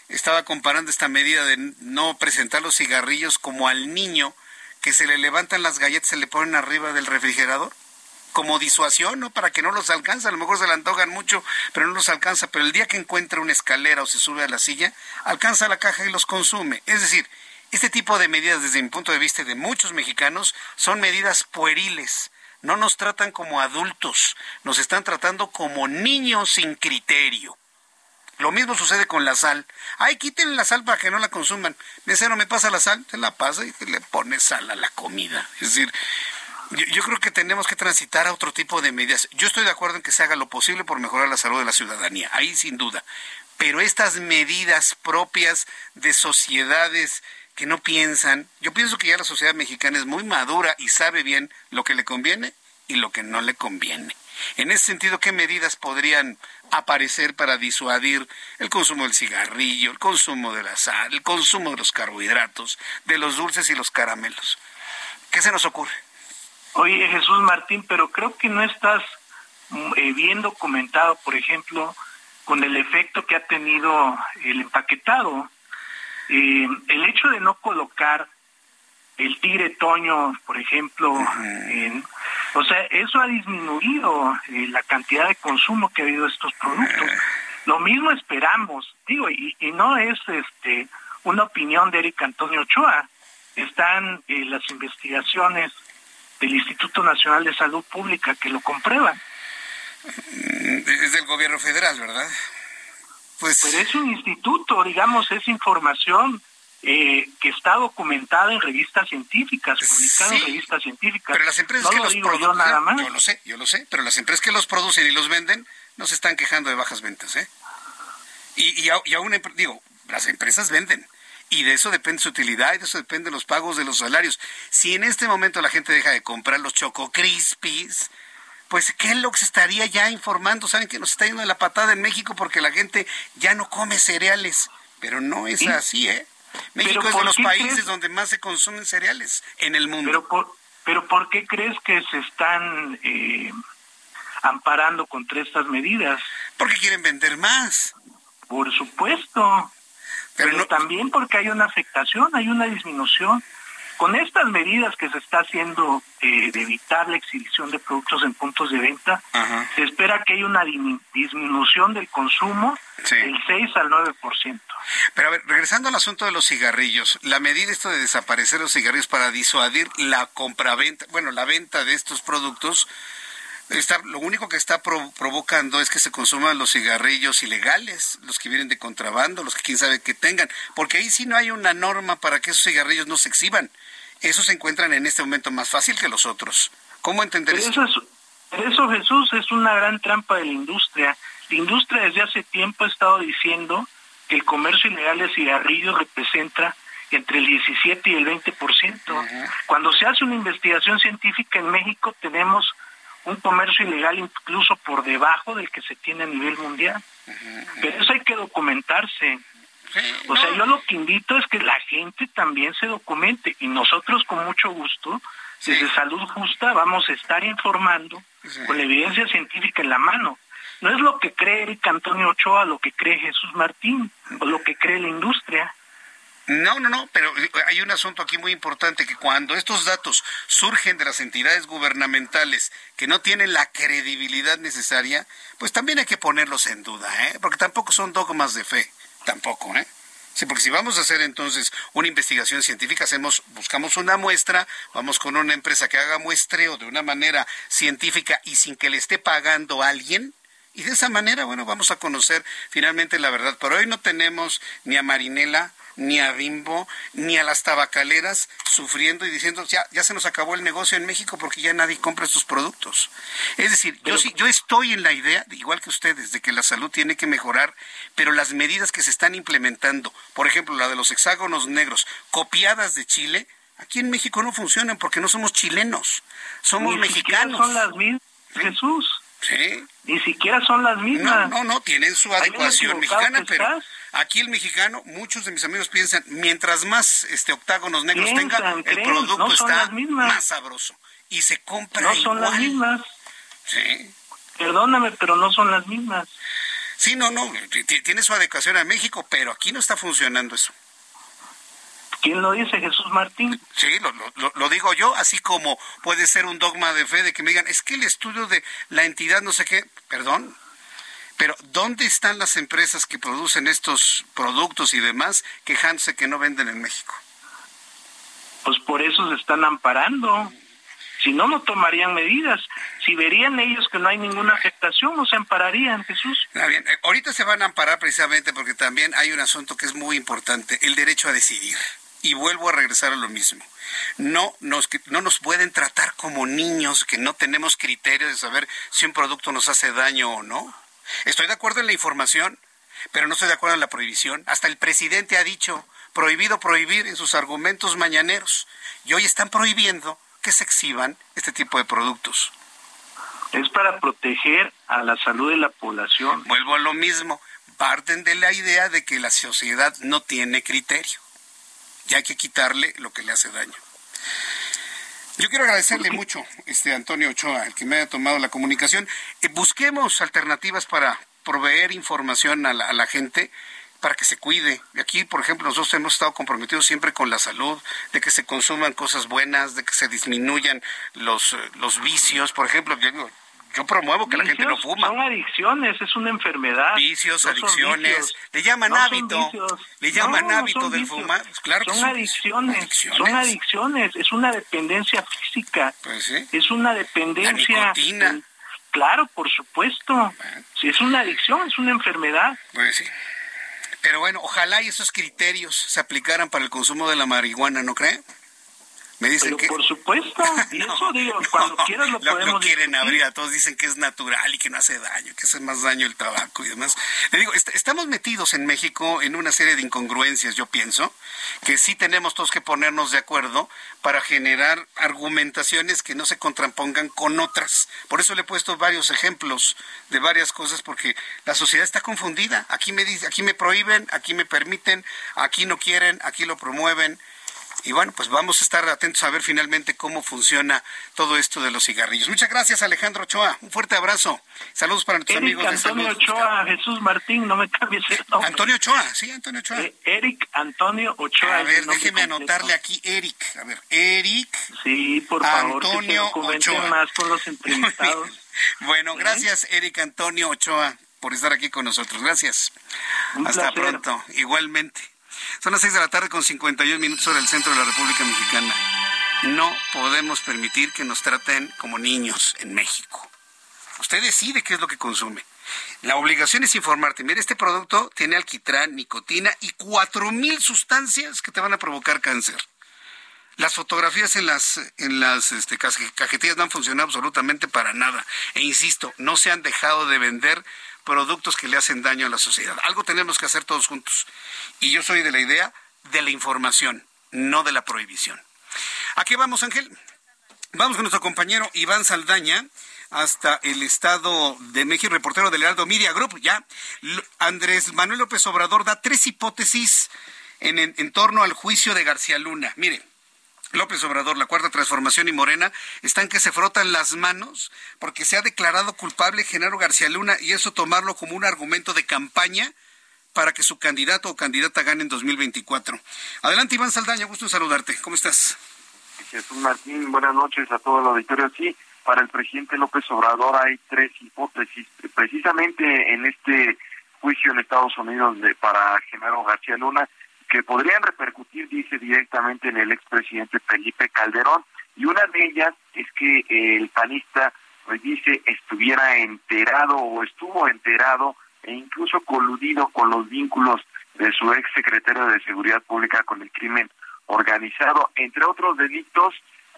estaba comparando esta medida de no presentar los cigarrillos como al niño que se le levantan las galletas, se le ponen arriba del refrigerador como disuasión, ¿no? Para que no los alcance, a lo mejor se le antojan mucho, pero no los alcanza, pero el día que encuentra una escalera o se sube a la silla, alcanza la caja y los consume. Es decir, este tipo de medidas, desde mi punto de vista de muchos mexicanos, son medidas pueriles. No nos tratan como adultos, nos están tratando como niños sin criterio. Lo mismo sucede con la sal. Ay, quiten la sal para que no la consuman. Mesero, me pasa la sal, se la pasa y le pone sal a la comida. Es decir, yo, creo que tenemos que transitar a otro tipo de medidas. Yo estoy de acuerdo en que se haga lo posible por mejorar la salud de la ciudadanía, ahí sin duda. Pero estas medidas propias de sociedades que no piensan, yo pienso que ya la sociedad mexicana es muy madura y sabe bien lo que le conviene y lo que no le conviene. En ese sentido, ¿qué medidas podrían aparecer para disuadir el consumo del cigarrillo, el consumo de la sal, el consumo de los carbohidratos, de los dulces y los caramelos? ¿Qué se nos ocurre? Oye, Jesús Martín, pero creo que no estás mm, eh, bien documentado, por ejemplo, con el efecto que ha tenido el empaquetado. Eh, el hecho de no colocar el tigre toño, por ejemplo, o sea, eso ha disminuido eh, la cantidad de consumo que ha habido de estos productos. Lo mismo esperamos, digo, y, y no es este una opinión de Eric Antonio Ochoa, están las investigaciones del Instituto Nacional de Salud Pública que lo comprueban. Es del gobierno federal, ¿verdad? Pues... Pero es un instituto, digamos, es información eh, que está documentada en revistas científicas, publicada en revistas científicas. Pero las empresas que los producen, yo, nada más. yo lo sé, yo lo sé, pero las empresas que los producen y los venden no se están quejando de bajas ventas, ¿eh? Y, y, y aún, digo, las empresas venden, y de eso depende su utilidad y de eso dependen los pagos de los salarios. Si en este momento la gente deja de comprar los Choco Crispies, pues Kellogg's estaría ya informando, saben que nos está yendo de la patada en México porque la gente ya no come cereales, pero no es así, ¿eh? México es de los países donde más se consumen cereales en el mundo. Pero por, pero ¿por qué crees que se están eh, amparando contra estas medidas? Porque quieren vender más. Por supuesto. Pero, también porque hay una afectación, hay una disminución. Con estas medidas que se está haciendo eh, de evitar la exhibición de productos en puntos de venta, se espera que haya una disminución del consumo del 6 al 9%. Pero a ver, regresando al asunto de los cigarrillos, la medida esto de desaparecer los cigarrillos para disuadir la compraventa, bueno, la venta de estos productos, lo único que está provocando es que se consuman los cigarrillos ilegales, los que vienen de contrabando, los que quién sabe que tengan, porque ahí sí no hay una norma para que esos cigarrillos no se exhiban. Esos se encuentran en este momento más fácil que los otros. ¿Cómo entender eso? Eso, eso, Jesús, es una gran trampa de la industria. La industria desde hace tiempo ha estado diciendo que el comercio ilegal de cigarrillos representa entre el 17 y el 20%. Cuando se hace una investigación científica en México tenemos un comercio ilegal incluso por debajo del que se tiene a nivel mundial. Pero eso hay que documentarse. o sea, yo lo que invito es que la gente también se documente y nosotros con mucho gusto, desde Salud Justa, vamos a estar informando con la evidencia científica en la mano. No es lo que cree Eric Antonio Ochoa, lo que cree Jesús Martín o lo que cree la industria. No, no, no, pero eh, hay un asunto aquí muy importante, que cuando estos datos surgen de las entidades gubernamentales que no tienen la credibilidad necesaria, pues también hay que ponerlos en duda, ¿eh? Porque tampoco son dogmas de fe, tampoco, ¿eh? Sí, porque si vamos a hacer entonces una investigación científica, hacemos, buscamos una muestra, vamos con una empresa que haga muestreo de una manera científica y sin que le esté pagando a alguien, y de esa manera, bueno, vamos a conocer finalmente la verdad. Pero hoy no tenemos ni a Marinela, ni a Bimbo, ni a las tabacaleras sufriendo y diciendo ya, ya se nos acabó el negocio en México porque ya nadie compra estos productos. Es decir, yo sí, yo estoy en la idea, igual que ustedes, de que la salud tiene que mejorar, pero las medidas que se están implementando, por ejemplo, la de los hexágonos negros, copiadas de Chile, aquí en México no funcionan porque no somos chilenos, somos mexicanos. Son las mismas, Jesús. Sí. Ni siquiera son las mismas. No, no, no, tienen su adecuación mexicana, pero aquí el mexicano, muchos de mis amigos piensan, mientras más este octágonos negros tenga, el producto está más sabroso y se compra No son las mismas. Sí. Perdóname, pero no son las mismas. Sí, no, no, tiene su adecuación a México, pero aquí no está funcionando eso. ¿Quién lo dice? Jesús Martín. Sí, lo, lo, digo yo, así como puede ser un dogma de fe de que me digan, es que el estudio de la entidad no sé qué, perdón, pero ¿dónde están las empresas que producen estos productos y demás quejándose que no venden en México? Pues por eso se están amparando. Si no, no tomarían medidas. Si verían ellos que no hay ninguna afectación, no se ampararían, Jesús. Ah, bien. Eh, ahorita se van a amparar precisamente porque también hay un asunto que es muy importante, el derecho a decidir. Y vuelvo a regresar a lo mismo. No nos, no nos pueden tratar como niños que no tenemos criterio de saber si un producto nos hace daño o no. Estoy de acuerdo en la información, pero no estoy de acuerdo en la prohibición. Hasta el presidente ha dicho prohibido prohibir en sus argumentos mañaneros. Y hoy están prohibiendo que se exhiban este tipo de productos. Es para proteger a la salud de la población. Vuelvo a lo mismo. Parten de la idea de que la sociedad no tiene criterio y hay que quitarle lo que le hace daño. Yo quiero agradecerle mucho, este Antonio Ochoa, el que me haya tomado la comunicación. Eh, busquemos alternativas para proveer información a la, gente para que se cuide. Aquí, por ejemplo, nosotros hemos estado comprometidos siempre con la salud, de que se consuman cosas buenas, de que se disminuyan los, eh, los vicios. Por ejemplo, yo, yo promuevo que la gente no fuma. Son adicciones, es una enfermedad. Vicios, adicciones. Le llaman hábito. Le llaman hábito del fumar. Pues claro son, adicciones, Son adicciones. Es una dependencia física. Pues sí. Es una dependencia. La nicotina. Claro, por supuesto. Si es una adicción, es una enfermedad. Pues sí. Pero bueno, ojalá y esos criterios se aplicaran para el consumo de la marihuana, ¿no cree? Me dicen que... Por supuesto, y eso digo, cuando quieras lo, podemos... Lo quieren abrir, a todos dicen que es natural y que no hace daño, que hace más daño el tabaco y demás. Le digo, estamos metidos en México en una serie de incongruencias, yo pienso, que sí tenemos todos que ponernos de acuerdo para generar argumentaciones que no se contrapongan con otras. Por eso le he puesto varios ejemplos de varias cosas, porque la sociedad está confundida. Aquí me, dice, aquí me prohíben, aquí me permiten, aquí no quieren, aquí lo promueven y bueno, pues vamos a estar atentos a ver finalmente cómo funciona todo esto de los cigarrillos. Muchas gracias, Alejandro Ochoa. Un fuerte abrazo. Saludos para nuestros amigos de Antonio Ochoa, Jesús Martín, no me cambies el nombre. Antonio Ochoa, sí, Antonio Ochoa. Eh, Eric Antonio Ochoa. A ver, déjeme anotarle aquí, Eric. A ver, Eric. Sí, por favor, Antonio Ochoa. más con los entrevistados. Bueno, gracias, Eric Antonio Ochoa, por estar aquí con nosotros. Gracias. Hasta pronto. Igualmente. Son las 6 de la tarde con 51 minutos sobre el centro de la República Mexicana. No podemos permitir que nos traten como niños en México. Usted decide qué es lo que consume. La obligación es informarte. Mira, este producto tiene alquitrán, nicotina y cuatro mil sustancias que te van a provocar cáncer. Las fotografías en las, en las este, cajetillas no han funcionado absolutamente para nada. E insisto, no se han dejado de vender productos que le hacen daño a la sociedad. Algo tenemos que hacer todos juntos. Y yo soy de la idea de la información, no de la prohibición. ¿A qué vamos, Ángel? Vamos con nuestro compañero Iván Saldaña hasta el Estado de México, reportero del Heraldo Media Group. Ya, Andrés Manuel López Obrador da tres hipótesis en, en torno al juicio de García Luna. Mire, López Obrador, la Cuarta Transformación y Morena están que se frotan las manos porque se ha declarado culpable Genaro García Luna y eso tomarlo como un argumento de campaña para que su candidato o candidata gane en 2024. Adelante, Iván Saldaña, gusto en saludarte. ¿Cómo estás? Jesús Martín, buenas noches a todo el auditorio. Sí, para el presidente López Obrador hay tres hipótesis. Precisamente en este juicio en Estados Unidos de, para Genaro García Luna, que podrían repercutir, dice, directamente en el expresidente Felipe Calderón. Y una de ellas es que el panista, pues dice, estuviera enterado o estuvo enterado e incluso coludido con los vínculos de su ex secretario de Seguridad Pública con el crimen organizado, entre otros delitos.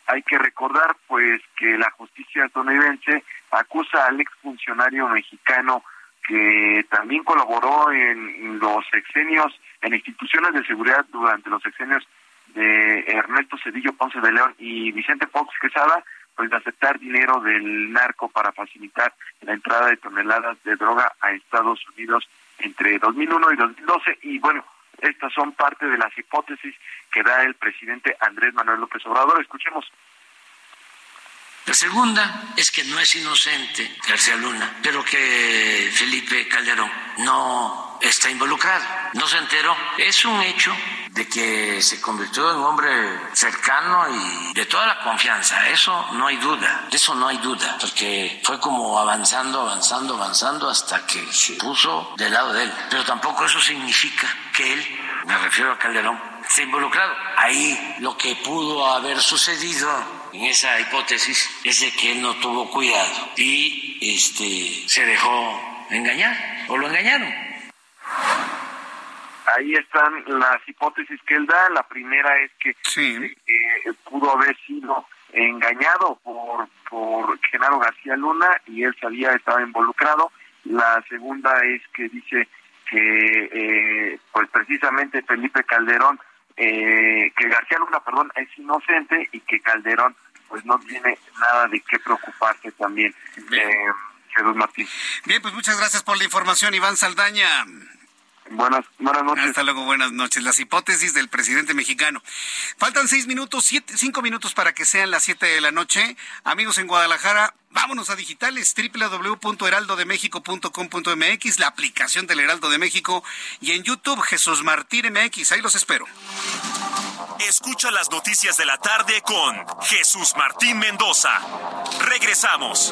Hay que recordar, pues, que la justicia estadounidense acusa al exfuncionario mexicano que también colaboró en los sexenios, en instituciones de seguridad durante los sexenios de Ernesto Cedillo Ponce de León y Vicente Fox Quesada, pues de aceptar dinero del narco para facilitar la entrada de toneladas de droga a Estados Unidos entre 2001 y 2012 y bueno, estas son parte de las hipótesis que da el presidente Andrés Manuel López Obrador. Escuchemos. La segunda es que no es inocente García Luna, pero que Felipe Calderón no está involucrado, no se enteró. Es un hecho de que se convirtió en hombre cercano y de toda la confianza, eso no hay duda, eso no hay duda, porque fue como avanzando, avanzando, avanzando hasta que se puso del lado de él. Pero tampoco eso significa que él, me refiero a Calderón, esté involucrado. Ahí lo que pudo haber sucedido en esa hipótesis es de que él no tuvo cuidado y este se dejó engañar o lo engañaron. Ahí están las hipótesis que él da. La primera es que eh, pudo haber sido engañado por, por Genaro García Luna y él sabía estaba involucrado. La segunda es que dice que eh, pues precisamente Felipe Calderón eh, que García Luna, perdón, es inocente y que Calderón pues no tiene nada de qué preocuparse también. Eh, Jesús Martín. Bien, pues muchas gracias por la información, Iván Saldaña. Buenas, buenas noches. Hasta luego, buenas noches. Las hipótesis del presidente mexicano. Faltan seis minutos, siete, cinco minutos para que sean las siete de la noche. Amigos en Guadalajara, vámonos a digitales, www.heraldodemexico.com.mx, la aplicación del Heraldo de México y en YouTube Jesús Martín MX. Ahí los espero. Escucha las noticias de la tarde con Jesús Martín Mendoza. Regresamos.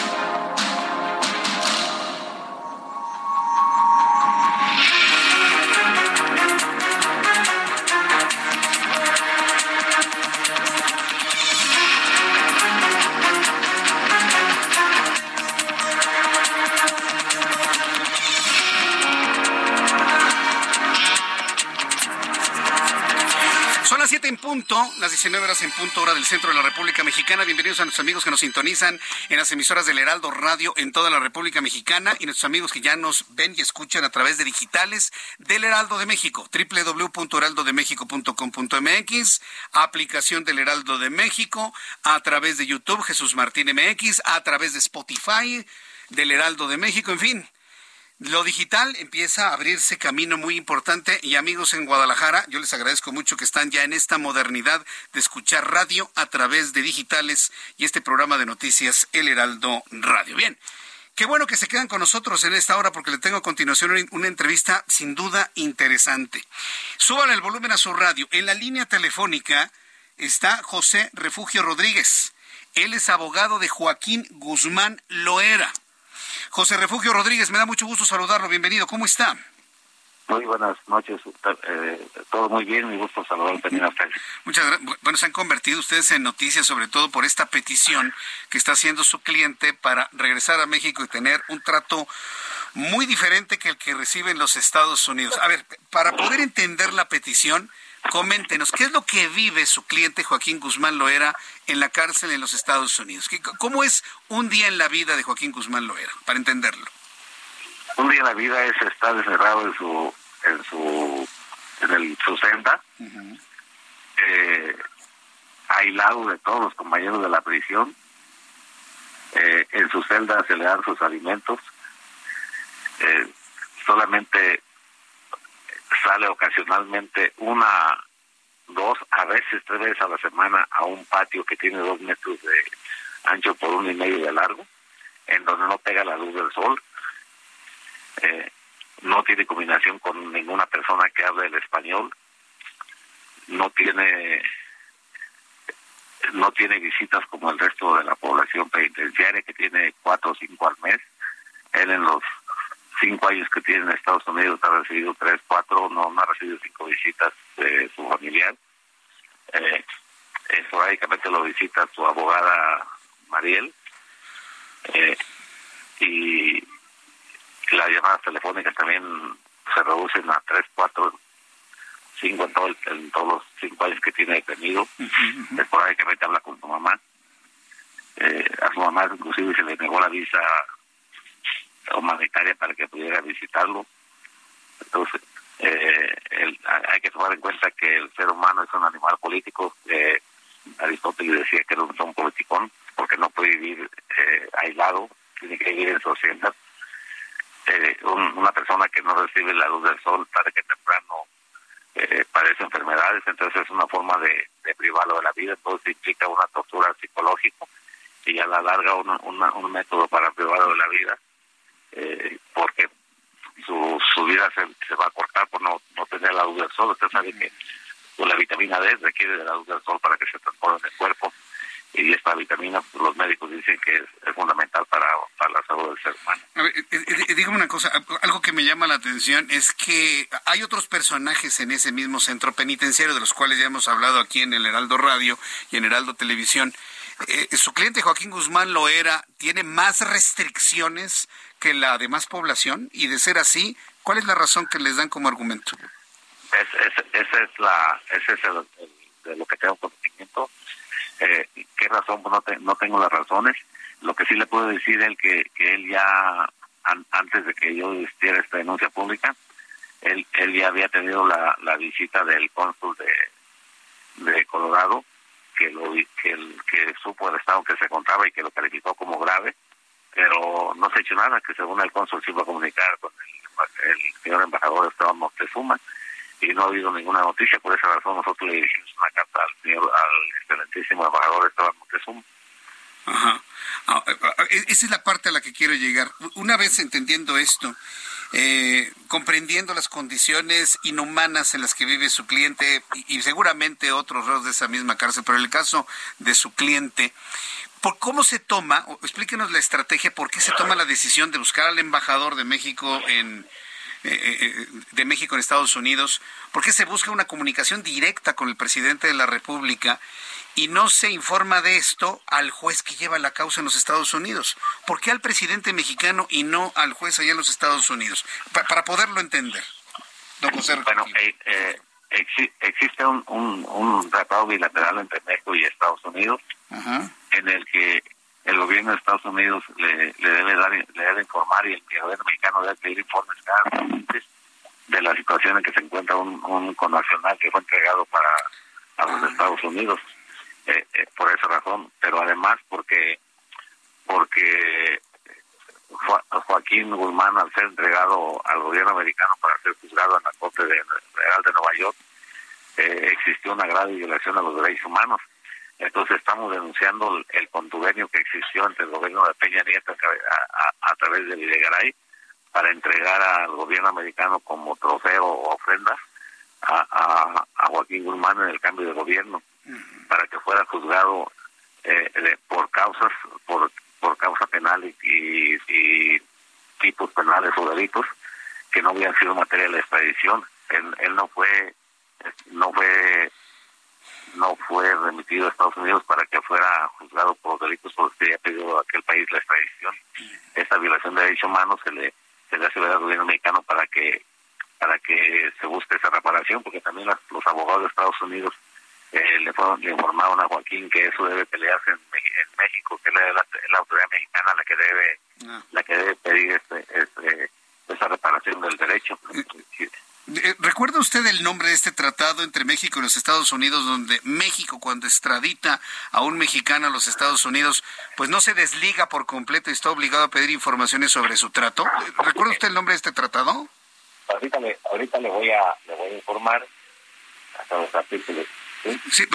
En punto, las 19 horas en punto hora del centro de la República Mexicana. Bienvenidos a nuestros amigos que nos sintonizan en las emisoras del Heraldo Radio en toda la República Mexicana y nuestros amigos que ya nos ven y escuchan a través de digitales del Heraldo de México, www.heraldodemexico.com.mx, aplicación del Heraldo de México, a través de YouTube Jesús Martín MX, a través de Spotify del Heraldo de México, en fin lo digital empieza a abrirse camino muy importante y amigos en Guadalajara, yo les agradezco mucho que están ya en esta modernidad de escuchar radio a través de digitales y este programa de noticias El Heraldo Radio. Bien. Qué bueno que se quedan con nosotros en esta hora porque le tengo a continuación una entrevista sin duda interesante. Suban el volumen a su radio. En la línea telefónica está José Refugio Rodríguez. Él es abogado de Joaquín Guzmán Loera. José Refugio Rodríguez, me da mucho gusto saludarlo. Bienvenido. ¿Cómo está? Muy buenas noches, eh, todo muy bien, mi gusto saludar también a ustedes. Muchas gracias. Bueno, se han convertido ustedes en noticias, sobre todo por esta petición que está haciendo su cliente para regresar a México y tener un trato muy diferente que el que recibe en los Estados Unidos. A ver, para poder entender la petición, Coméntenos, ¿qué es lo que vive su cliente Joaquín Guzmán Loera en la cárcel en los Estados Unidos? ¿Cómo es un día en la vida de Joaquín Guzmán Loera, para entenderlo? Un día en la vida es estar encerrado en su en su en el, su celda, eh, aislado de todos los compañeros de la prisión. Eh, en su celda se le dan sus alimentos. Eh, solamente sale ocasionalmente una, dos, a veces tres veces a la semana a un patio que tiene dos metros de ancho por uno y medio de largo, en donde no pega la luz del sol. Eh, no tiene combinación con ninguna persona que hable el español, no tiene no tiene visitas como el resto de la población penitenciaria que tiene cuatro o cinco al mes. Él en los cinco años que tiene en Estados Unidos ha recibido tres, cuatro, no, no ha recibido cinco visitas de su familiar. Eh, esporádicamente lo visita su abogada Mariel eh, y las llamadas telefónicas también se reducen a tres, cuatro, cinco en, todo en todos los cinco años que tiene detenido. Esporádicamente habla con su mamá. Eh, a su mamá inclusive se le negó la visa humanitaria para que pudiera visitarlo. Entonces, eh, hay que tomar en cuenta que el ser humano es un animal político. Eh, Aristóteles decía que era un, politicón porque no puede vivir eh, aislado, tiene que vivir en sociedad. Eh, una persona que no recibe la luz del sol para que temprano eh, padece enfermedades, entonces es una forma de, privarlo de la vida, entonces implica una tortura psicológica y a la larga un, un método para privarlo de la vida, eh, porque su vida se, va a cortar por no, no tener la luz del sol. Usted sabe que pues, la vitamina D requiere de la luz del sol para que se transforme en el cuerpo y esta vitamina los médicos dicen que es, fundamental para, para, la salud del ser humano. A ver, eh, eh, dígame una cosa, algo que me llama la atención es que hay otros personajes en ese mismo centro penitenciario de los cuales ya hemos hablado aquí en el Heraldo Radio y en Heraldo Televisión. Eh, su cliente Joaquín Guzmán lo era, tiene más restricciones que la demás población y de ser así, ¿cuál es la razón que les dan como argumento? Es, es, esa es la, ese es el, de lo que tengo conocimiento eh, ¿Qué razón? Pues no, no tengo las razones. Lo que sí le puedo decir es que, él ya, antes de que yo hiciera esta denuncia pública, él, él ya había tenido la, visita del cónsul de, Colorado, que, lo, que supo el estado que se encontraba y que lo calificó como grave, pero no se ha hecho nada, que según el cónsul se iba a comunicar con el, el señor embajador Esteban Moctezuma, y no ha habido ninguna noticia. Por esa razón nosotros le dirigimos una carta al señor, al excelentísimo embajador Esteban Montezuma. Ajá. Ah, eh, eh, esa es la parte a la que quiero llegar. Una vez entendiendo esto, eh, comprendiendo las condiciones inhumanas en las que vive su cliente y, seguramente otros reos de esa misma cárcel, pero en el caso de su cliente, ¿por cómo se toma, explíquenos la estrategia, por qué se toma la decisión de buscar al embajador de México en, eh, eh, de México en Estados Unidos, ¿por qué se busca una comunicación directa con el presidente de la República y no se informa de esto al juez que lleva la causa en los Estados Unidos? ¿Por qué al presidente mexicano y no al juez allá en los Estados Unidos? para poderlo entender. bueno, eh, existe un, un, tratado bilateral entre México y Estados Unidos en el que el gobierno de Estados Unidos le, debe dar, le debe informar y el gobierno mexicano debe pedir informes cada de la situación en que se encuentra un, un connacional que fue entregado para a los Estados Unidos. Eh, eh, por esa razón pero además porque porque Joaquín Guzmán al ser entregado al gobierno americano para ser juzgado en la Corte de, Real de Nueva York eh, existió una grave violación a los derechos humanos. Entonces estamos denunciando el, contubernio que existió entre el gobierno de Peña Nieto a, través del Videgaray para entregar al gobierno americano como trofeo o ofrendas a, Joaquín Guzmán en el cambio de gobierno para que fuera juzgado eh, por causas por por causa penal y, y, tipos penales o delitos que no habían sido materia de la extradición él, él no fue no fue no fue remitido a Estados Unidos para que fuera juzgado por delitos por los que había pedido a aquel país la extradición. Esta violación de derechos humanos se le, se le hace ver al gobierno mexicano para que para que se busque esa reparación, porque también los abogados de Estados Unidos eh, le, fueron, le informaron a Joaquín que eso debe pelearse en, México, que es la, autoridad mexicana la que debe ah. la que debe pedir este, este, esa reparación del derecho. Eh, ¿Recuerda usted el nombre de este tratado entre México y los Estados Unidos, donde México cuando extradita a un mexicano a los Estados Unidos, pues no se desliga por completo y está obligado a pedir informaciones sobre su trato? ¿Recuerda usted el nombre de este tratado? Ahorita le, ahorita le voy a le voy a informar hasta los artículos Sí,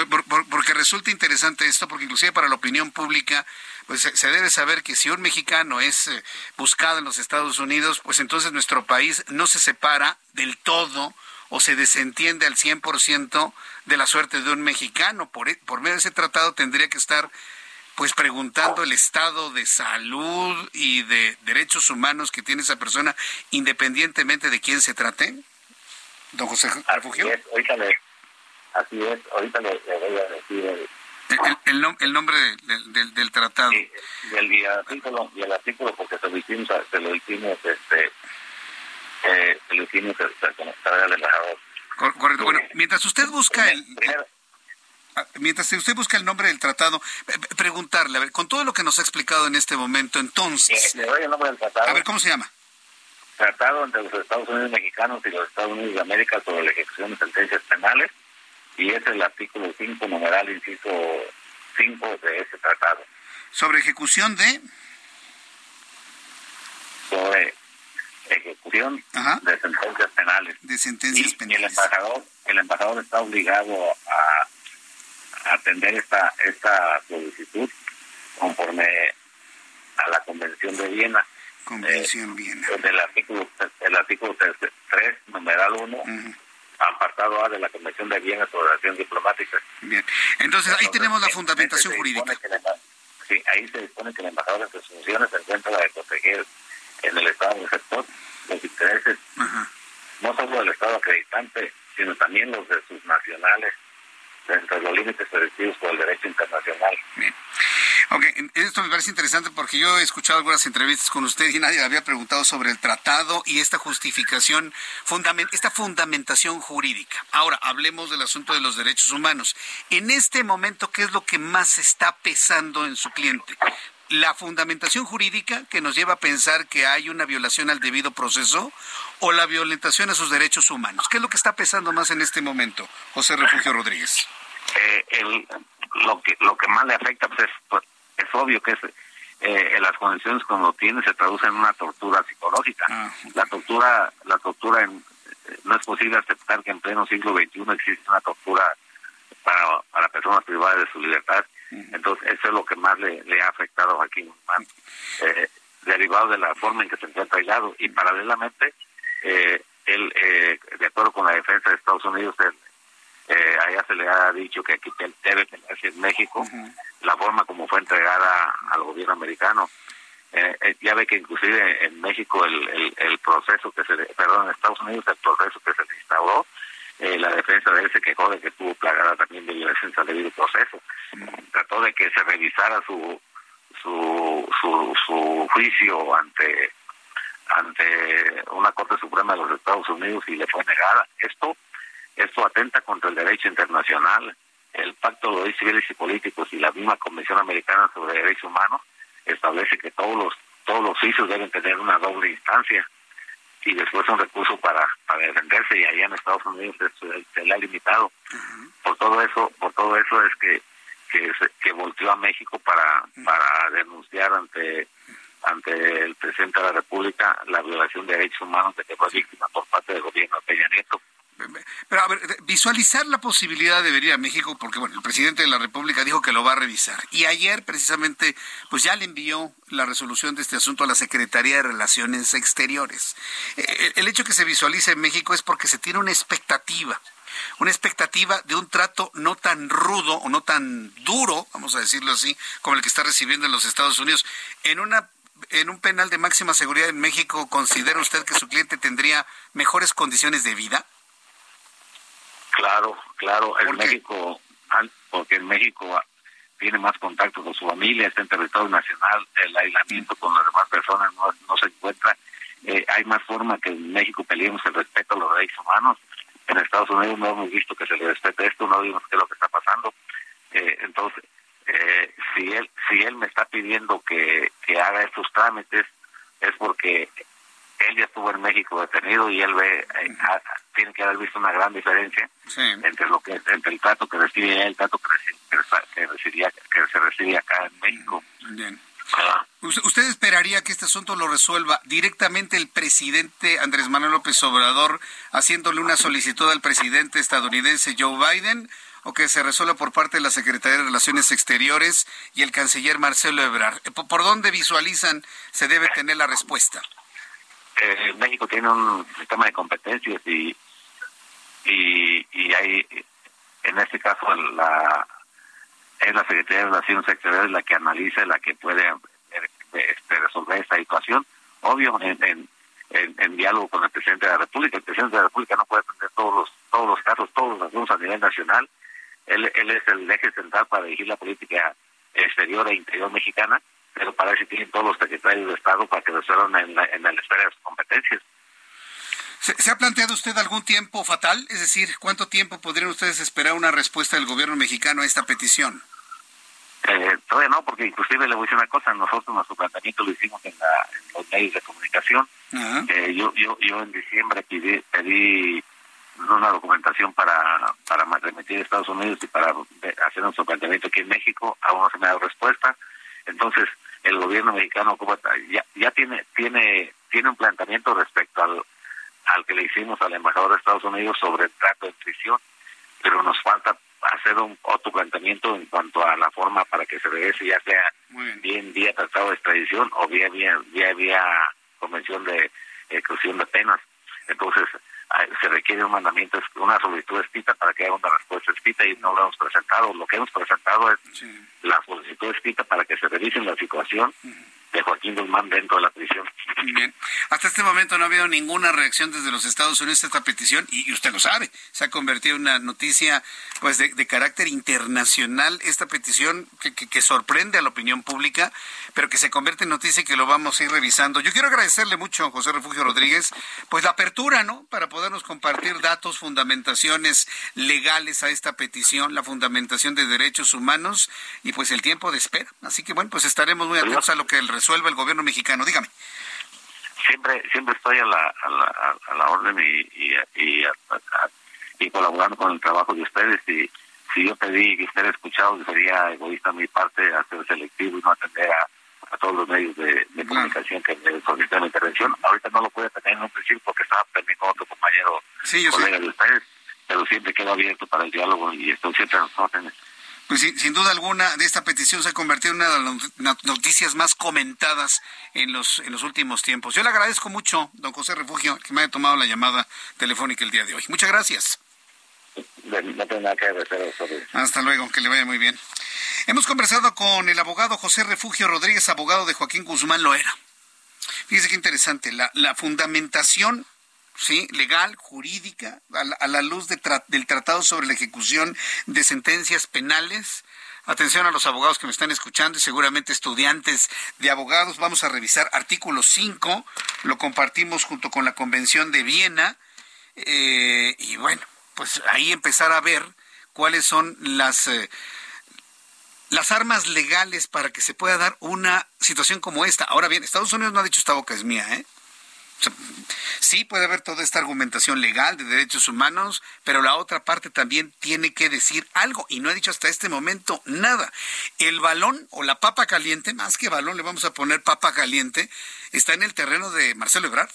porque resulta interesante esto, porque inclusive para la opinión pública, pues se debe saber que si un mexicano es eh, buscado en los Estados Unidos, pues entonces nuestro país no se separa del todo o se desentiende al 100% de la suerte de un mexicano. Por, por medio de ese tratado tendría que estar pues preguntando el estado de salud y de derechos humanos que tiene esa persona, independientemente de quién se trate? Don José Refugio. Así es, ahorita le, voy a decir el, el, el, nombre del, del, tratado. Sí, del, y el artículo, y el artículo porque se lo hicimos, se lo hicimos, este, eh, se hicimos este, al embajador. Correcto. Bueno, mientras usted busca el, ah, mientras usted busca el nombre del tratado, preguntarle, a ver, con todo lo que nos ha explicado en este momento, entonces. le doy el nombre del tratado. A ver, ¿cómo se llama? Tratado entre los Estados Unidos mexicanos y los Estados Unidos de América sobre la ejecución de sentencias penales y es el artículo 5, numeral, inciso 5 de ese tratado. ¿Sobre ejecución de? Sobre ejecución de sentencias penales. De sentencias penales. Y el embajador, el embajador está obligado a, atender esta, esta solicitud conforme a la Convención de Viena. Convención eh, Viena. El artículo, el artículo 3, numeral 1 apartado A de la Convención de Viena sobre Relaciones Diplomáticas. Bien, entonces ahí tenemos la fundamentación jurídica. sí, ahí se dispone que el embajador en sus funciones se encuentra la de proteger en el Estado receptor los intereses, no solo del Estado acreditante, sino también los de sus nacionales, dentro de los límites permitidos por el derecho internacional. Bien. Ok, esto me parece interesante porque yo he escuchado algunas entrevistas con usted y nadie le había preguntado sobre el tratado y esta justificación, esta fundamentación jurídica. Ahora, hablemos del asunto de los derechos humanos. En este momento, ¿qué es lo que más está pesando en su cliente? La fundamentación jurídica que nos lleva a pensar que hay una violación al debido proceso o la violentación a sus derechos humanos. ¿Qué es lo que está pesando más en este momento, José Refugio Rodríguez? Eh, lo que lo que más le afecta pues, es pues, es obvio que es eh, las condiciones cuando tiene se traducen en una tortura psicológica. Ah, la tortura, la tortura en, no es posible aceptar que en pleno siglo XXI existe una tortura para, para personas privadas de su libertad. Entonces, eso es lo que más le, le ha afectado a Joaquín eh, derivado de la forma en que se encuentra aislado. Y paralelamente, eh, él, eh, de acuerdo con la defensa de Estados Unidos, él, eh, allá se le ha dicho que aquí debe tenerse en México la forma como fue entregada al gobierno americano. Eh, eh, ya ve que inclusive en México el, el, proceso que se, perdón, en Estados Unidos el proceso que se instauró, eh, la defensa de él se quejó de que estuvo plagada también de violencia al debido proceso. Trató de que se revisara su, su, su, su juicio ante ante una Corte Suprema de los Estados Unidos y le fue negada. Esto esto atenta contra el derecho internacional, el Pacto de Derechos Civiles y Políticos y la misma Convención Americana sobre Derechos Humanos establece que todos los todos los juicios deben tener una doble instancia y después un recurso para, para defenderse y allá en Estados Unidos se, le ha limitado. Por todo eso, por todo eso es que que, que volteó a México para para denunciar ante ante el presidente de la República la violación de derechos humanos de que fue víctima por parte del gobierno de Peña Nieto. Pero a ver, visualizar la posibilidad de venir a México, porque bueno, el presidente de la República dijo que lo va a revisar. Y ayer precisamente, pues ya le envió la resolución de este asunto a la Secretaría de Relaciones Exteriores. Eh, el hecho que se visualice en México es porque se tiene una expectativa una expectativa de un trato no tan rudo o no tan duro, vamos a decirlo así, como el que está recibiendo en los Estados Unidos. En una en un penal de máxima seguridad en México, ¿considera usted que su cliente tendría mejores condiciones de vida? Claro, claro, en México, porque en México tiene más contacto con su familia, está en territorio nacional, el aislamiento con las demás personas no, no se encuentra. Eh, hay más forma que en México peleemos el respeto a los derechos humanos. En Estados Unidos no hemos visto que se le respete esto, no vimos qué es lo que está pasando. Eh, entonces, eh, si él si él me está pidiendo que, que haga estos trámites, es porque él ya estuvo en México detenido y él ve, eh, tiene que haber visto una gran diferencia entre lo que entre el trato que recibe el trato que, que, recibía, que se recibe acá en México. Bien. ¿Usted esperaría que este asunto lo resuelva directamente el presidente Andrés Manuel López Obrador haciéndole una solicitud al presidente estadounidense Joe Biden o que se resuelva por parte de la Secretaría de Relaciones Exteriores y el canciller Marcelo Ebrard? ¿Por dónde visualizan se debe tener la respuesta? eh, México tiene un sistema de competencias y, y, y hay, en este caso, la es la Secretaría de Relaciones Exteriores la que analiza, la que puede este, resolver esta situación. Obvio, en, en, diálogo con el presidente de la República. El presidente de la República no puede atender todos los, todos los casos, todos los asuntos a nivel nacional. Él, él es el eje central para dirigir la política exterior e interior mexicana, pero para eso tienen todos los secretarios de Estado para que resuelvan en la, en la esfera de sus competencias. ¿Se, ha planteado usted algún tiempo fatal? Es decir, ¿cuánto tiempo podrían ustedes esperar una respuesta del gobierno mexicano a esta petición? Eh, todavía no, porque inclusive le voy a decir una cosa, nosotros nuestro planteamiento lo hicimos en, los medios de comunicación. Eh, yo, yo, yo en diciembre pedí, pedí una documentación para, para remitir a Estados Unidos y para hacer nuestro planteamiento aquí en México, aún no se me ha dado respuesta. Entonces, el gobierno mexicano ya, ya tiene, tiene, tiene un planteamiento respecto al, al que le hicimos al embajador de Estados Unidos sobre el trato de prisión, pero nos falta hacer un otro planteamiento en cuanto a la forma para que se regrese, ya sea bien vía tratado de extradición o vía vía, vía, vía convención de exclusión de penas. Entonces, se requiere un mandamiento, una solicitud escrita para que haya una respuesta escrita y no lo hemos presentado. Lo que hemos presentado es la solicitud escrita para que se revise la situación de Joaquín Guzmán dentro de la prisión. Bien. Hasta este momento no ha habido ninguna reacción desde los Estados Unidos a esta petición y, usted lo sabe, se ha convertido en una noticia pues de, carácter internacional esta petición que, que, sorprende a la opinión pública, pero que se convierte en noticia y que lo vamos a ir revisando. Yo quiero agradecerle mucho a José Refugio Rodríguez pues la apertura, ¿no? Para podernos compartir datos, fundamentaciones legales a esta petición, la fundamentación de derechos humanos y pues el tiempo de espera. Así que bueno, pues estaremos muy atentos a lo que el resuelva el gobierno mexicano. Dígame. Siempre siempre estoy a la, a la, a la orden y, y, y, colaborando con el trabajo de ustedes. Y si yo pedí que usted escuchado, sería egoísta mi parte hacer selectivo y no atender a, todos los medios de, comunicación que me solicitan la intervención. Ahorita no lo puede tener en un principio porque estaba también con otro compañero colega de ustedes, pero siempre quedo abierto para el diálogo y estoy siempre a los órdenes. Pues sin duda alguna, de esta petición se ha convertido en una de las noticias más comentadas en los, en los últimos tiempos. Yo le agradezco mucho, don José Refugio, que me haya tomado la llamada telefónica el día de hoy. Muchas gracias. Hasta luego, que le vaya muy bien. Hemos conversado con el abogado José Refugio Rodríguez, abogado de Joaquín Guzmán Loera. Fíjese qué interesante, la, la fundamentación sí, legal, jurídica, a la, luz del Tratado sobre la Ejecución de Sentencias Penales. Atención a los abogados que me están escuchando y seguramente estudiantes de abogados. Vamos a revisar artículo 5, lo compartimos junto con la Convención de Viena. Eh, y bueno, pues ahí empezar a ver cuáles son las... Eh, las armas legales para que se pueda dar una situación como esta. Ahora bien, Estados Unidos no ha dicho esta boca es mía, ¿eh? Sí puede haber toda esta argumentación legal de derechos humanos, pero la otra parte también tiene que decir algo y no ha dicho hasta este momento nada. El balón o la papa caliente, más que balón le vamos a poner papa caliente, está en el terreno de Marcelo Ebrard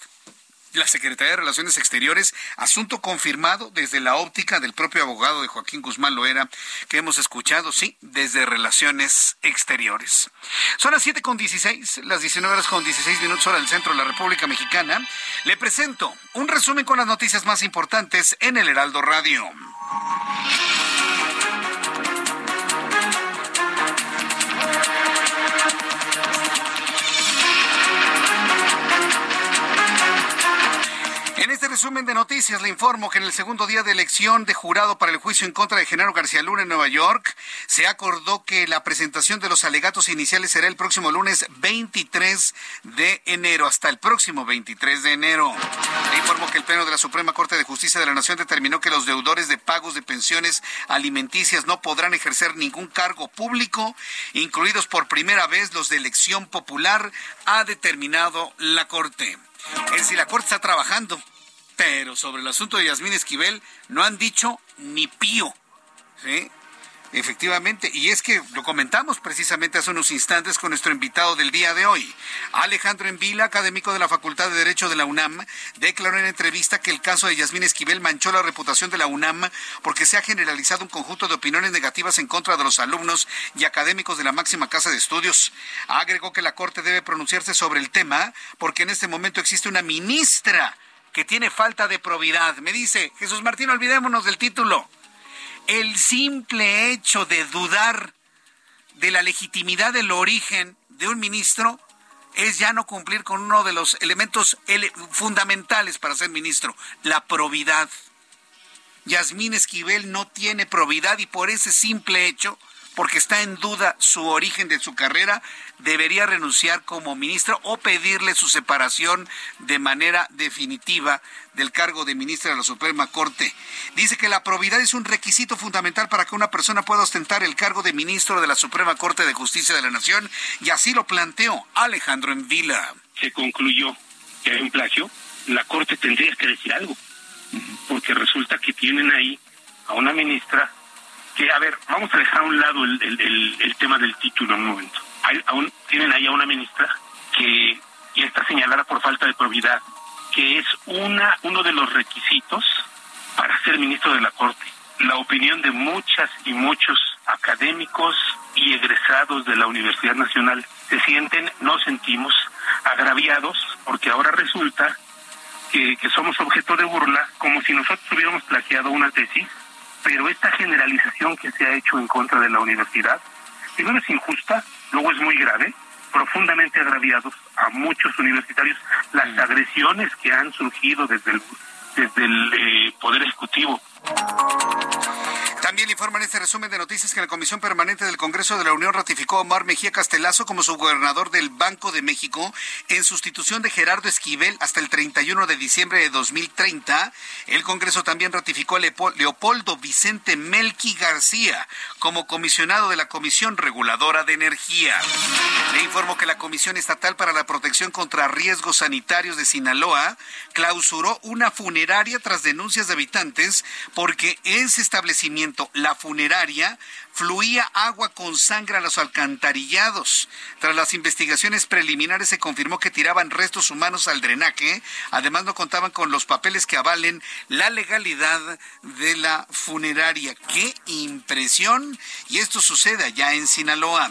la Secretaría de Relaciones Exteriores, asunto confirmado desde la óptica del propio abogado de Joaquín Guzmán Loera, que hemos escuchado, sí, desde Relaciones Exteriores. Son las 7 con 16, las 19 horas con 16 minutos hora del centro de la República Mexicana. Le presento un resumen con las noticias más importantes en el Heraldo Radio. Resumen de noticias le informo que en el segundo día de elección de jurado para el juicio en contra de Genaro García Luna en Nueva York, se acordó que la presentación de los alegatos iniciales será el próximo lunes 23 de enero, hasta el próximo 23 de enero. Le informo que el Pleno de la Suprema Corte de Justicia de la Nación determinó que los deudores de pagos de pensiones alimenticias no podrán ejercer ningún cargo público, incluidos por primera vez los de elección popular, ha determinado la Corte. Es si la Corte está trabajando pero sobre el asunto de Yasmín Esquivel no han dicho ni pío. Efectivamente, y es que lo comentamos precisamente hace unos instantes con nuestro invitado del día de hoy. Alejandro Envila, académico de la Facultad de Derecho de la UNAM, declaró en entrevista que el caso de Yasmín Esquivel manchó la reputación de la UNAM porque se ha generalizado un conjunto de opiniones negativas en contra de los alumnos y académicos de la máxima casa de estudios. Agregó que la Corte debe pronunciarse sobre el tema porque en este momento existe una ministra que tiene falta de probidad. Me dice, Jesús Martín, olvidémonos del título. El simple hecho de dudar de la legitimidad del origen de un ministro es ya no cumplir con uno de los elementos fundamentales para ser ministro, la probidad. Yasmín Esquivel no tiene probidad y por ese simple hecho porque está en duda su origen de su carrera, debería renunciar como ministro o pedirle su separación de manera definitiva del cargo de ministra de la Suprema Corte. Dice que la probidad es un requisito fundamental para que una persona pueda ostentar el cargo de ministro de la Suprema Corte de Justicia de la Nación y así lo planteó Alejandro Envila. Se concluyó que hay un plagio, la Corte tendría que decir algo, porque resulta que tienen ahí a una ministra que, a ver, vamos a dejar a un lado el, tema del título un momento. aún tienen ahí a una ministra que ya está señalada por falta de probidad, que es una uno de los requisitos para ser ministro de la Corte. La opinión de muchas y muchos académicos y egresados de la Universidad Nacional se sienten, nos sentimos agraviados porque ahora resulta que, que somos objeto de burla como si nosotros hubiéramos plagiado una tesis pero esta generalización que se ha hecho en contra de la universidad, primero es injusta, luego es muy grave, profundamente agraviados a muchos universitarios, las mm. agresiones que han surgido desde el, desde el eh, Poder Ejecutivo también informa en este resumen de noticias que la Comisión Permanente del Congreso de la Unión ratificó a Omar Mejía Castelazo como subgobernador del Banco de México en sustitución de Gerardo Esquivel hasta el 31 de diciembre de 2030. El Congreso también ratificó a Leopoldo Vicente Melqui García como comisionado de la Comisión Reguladora de Energía. Le informo que la Comisión Estatal para la Protección contra Riesgos Sanitarios de Sinaloa clausuró una funeraria tras denuncias de habitantes porque ese establecimiento la funeraria, fluía agua con sangre a los alcantarillados. Tras las investigaciones preliminares se confirmó que tiraban restos humanos al drenaje. Además no contaban con los papeles que avalen la legalidad de la funeraria. ¡Qué impresión! Y esto sucede allá en Sinaloa.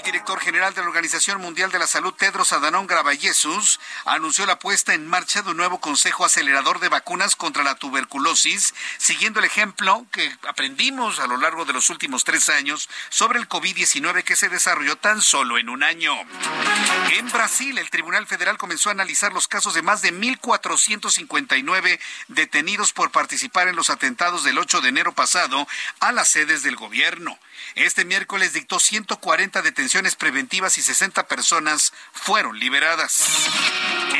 El director general de la Organización Mundial de la Salud, Tedros Adhanom Ghebreyesus, anunció la puesta en marcha de un nuevo consejo acelerador de vacunas contra la tuberculosis, siguiendo el ejemplo que aprendimos a lo largo de los últimos tres años sobre el COVID-19 que se desarrolló tan solo en un año. En Brasil, el Tribunal Federal comenzó a analizar los casos de más de 1.459 detenidos por participar en los atentados del 8 de enero pasado a las sedes del gobierno. Este miércoles dictó 140 detenciones preventivas y 60 personas fueron liberadas.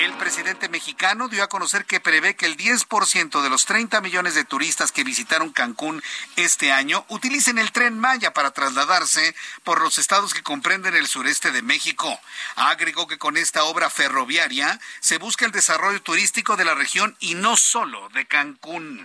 El presidente mexicano dio a conocer que prevé que el 10% de los 30 millones de turistas que visitaron Cancún este año utilicen el tren Maya para trasladarse por los estados que comprenden el sureste de México. Agregó que con esta obra ferroviaria se busca el desarrollo turístico de la región y no solo de Cancún.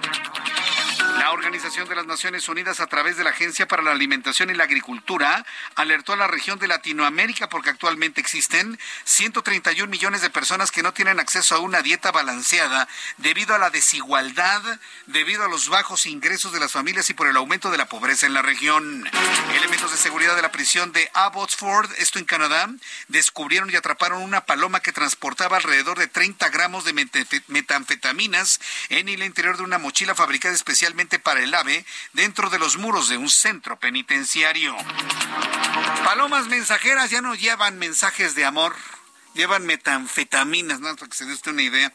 La Organización de las Naciones Unidas, a través de la Agencia para la Alimentación y la Agricultura, alertó a la región de Latinoamérica porque actualmente existen 131 millones de personas que no tienen acceso a una dieta balanceada debido a la desigualdad, debido a los bajos ingresos de las familias y por el aumento de la pobreza en la región. Elementos de seguridad de la prisión de Abbotsford, esto en Canadá, descubrieron y atraparon una paloma que transportaba alrededor de 30 gramos de metanfetaminas en el interior de una mochila fabricada especialmente para el AVE dentro de los muros de un centro penitenciario. Palomas mensajeras ya no llevan mensajes de amor, llevan metanfetaminas, ¿no? Para que se dé usted una idea.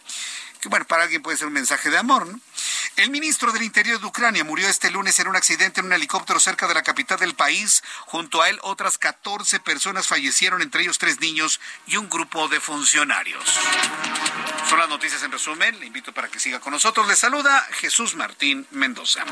Que bueno, para alguien puede ser un mensaje de amor, ¿no? El ministro del Interior de Ucrania murió este lunes en un accidente en un helicóptero cerca de la capital del país. Junto a él, otras 14 personas fallecieron, entre ellos tres niños y un grupo de funcionarios. Son las noticias en resumen. Le invito para que siga con nosotros. Le saluda Jesús Martín Mendoza.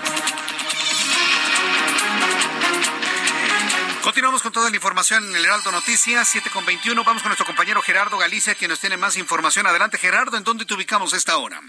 Continuamos con toda la información en el Heraldo Noticias, 7 con 21. Vamos con nuestro compañero Gerardo Galicia, quien nos tiene más información. Adelante, Gerardo, ¿en dónde te ubicamos esta hora?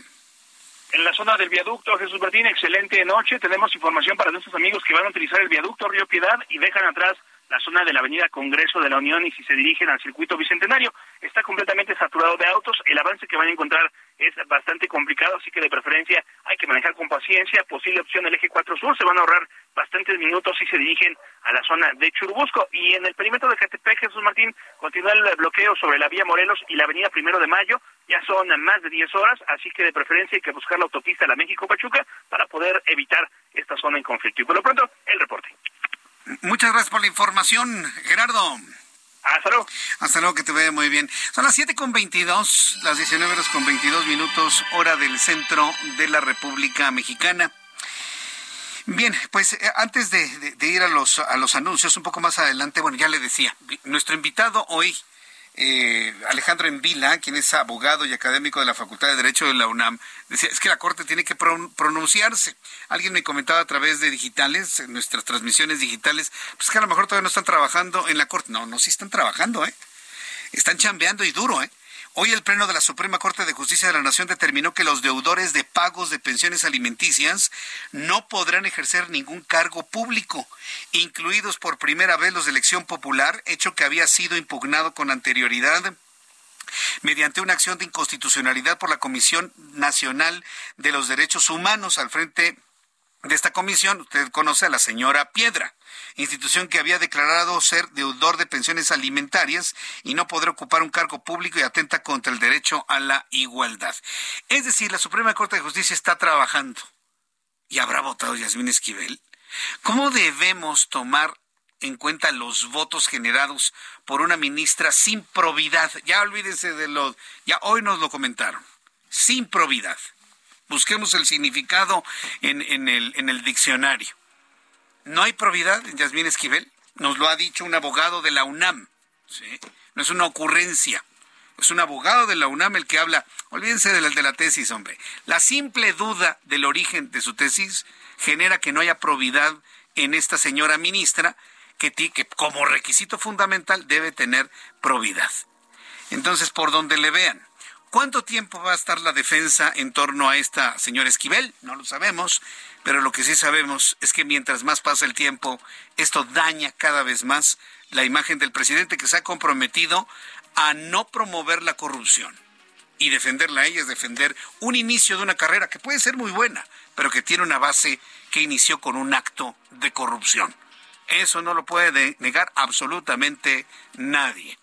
en la zona del viaducto Jesús Martín. Excelente noche. Tenemos información para nuestros amigos que van a utilizar el viaducto Río Piedad y dejan atrás la zona de la avenida Congreso de la Unión y si se dirigen al circuito bicentenario está completamente saturado de autos. El avance que van a encontrar es bastante complicado, así que de preferencia hay que manejar con paciencia. Posible opción el eje 4 Sur, se van a ahorrar bastantes minutos si se dirigen a la zona de Churubusco. Y en el perímetro de Catepec, Jesús Martín, continúa el bloqueo sobre la vía Morelos y la avenida Primero de Mayo. Ya son más de 10 horas, así que de preferencia hay que buscar la autopista La México-Pachuca para poder evitar esta zona en conflicto. Y por lo pronto, el reporte. Muchas gracias por la información, Gerardo. Hasta luego. Hasta luego, que te vea muy bien. Son las 7 con 22, las 19 horas con 22 minutos, hora del centro de la República Mexicana. Bien, pues eh, antes de, ir a los, a los anuncios, un poco más adelante, bueno, ya le decía, nuestro invitado hoy eh, Alejandro Envila, quien es abogado y académico de la Facultad de Derecho de la UNAM, decía, es que la Corte tiene que pronunciarse. Alguien me comentaba a través de digitales, nuestras transmisiones digitales, pues que a lo mejor todavía no están trabajando en la Corte. No, no, sí están trabajando, ¿eh? Están chambeando y duro, ¿eh? Hoy el Pleno de la Suprema Corte de Justicia de la Nación determinó que los deudores de pagos de pensiones alimenticias no podrán ejercer ningún cargo público, incluidos por primera vez los de elección popular, hecho que había sido impugnado con anterioridad mediante una acción de inconstitucionalidad por la Comisión Nacional de los Derechos Humanos. Al frente de esta comisión, usted conoce a la señora Piedra, institución que había declarado ser deudor de pensiones alimentarias y no podrá ocupar un cargo público y atenta contra el derecho a la igualdad. Es decir, la Suprema Corte de Justicia está trabajando. ¿Y habrá votado Yasmín Esquivel? ¿Cómo debemos tomar en cuenta los votos generados por una ministra sin probidad? Ya olvídense de lo, ya hoy nos lo comentaron, sin probidad. Busquemos el significado en, en el diccionario. No hay probidad en Yasmín Esquivel. Nos lo ha dicho un abogado de la UNAM. ¿sí? No es una ocurrencia. Es un abogado de la UNAM el que habla. Olvídense de la, de la tesis, hombre. La simple duda del origen de su tesis genera que no haya probidad en esta señora ministra que, que como requisito fundamental debe tener probidad. Entonces, por donde le vean, ¿Cuánto tiempo va a estar la defensa en torno a esta señora Esquivel? No lo sabemos, pero lo que sí sabemos es que mientras más pasa el tiempo, esto daña cada vez más la imagen del presidente que se ha comprometido a no promover la corrupción. Y defenderla a ella es defender un inicio de una carrera que puede ser muy buena, pero que tiene una base que inició con un acto de corrupción. Eso no lo puede negar absolutamente nadie.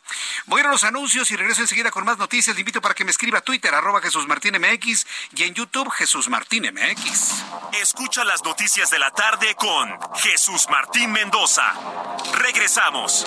Voy a los anuncios y regreso enseguida con más noticias. Le invito para que me escriba a Twitter, arroba Jesús Martín MX y en YouTube Jesús Martín MX. Escucha las noticias de la tarde con Jesús Martín Mendoza. Regresamos.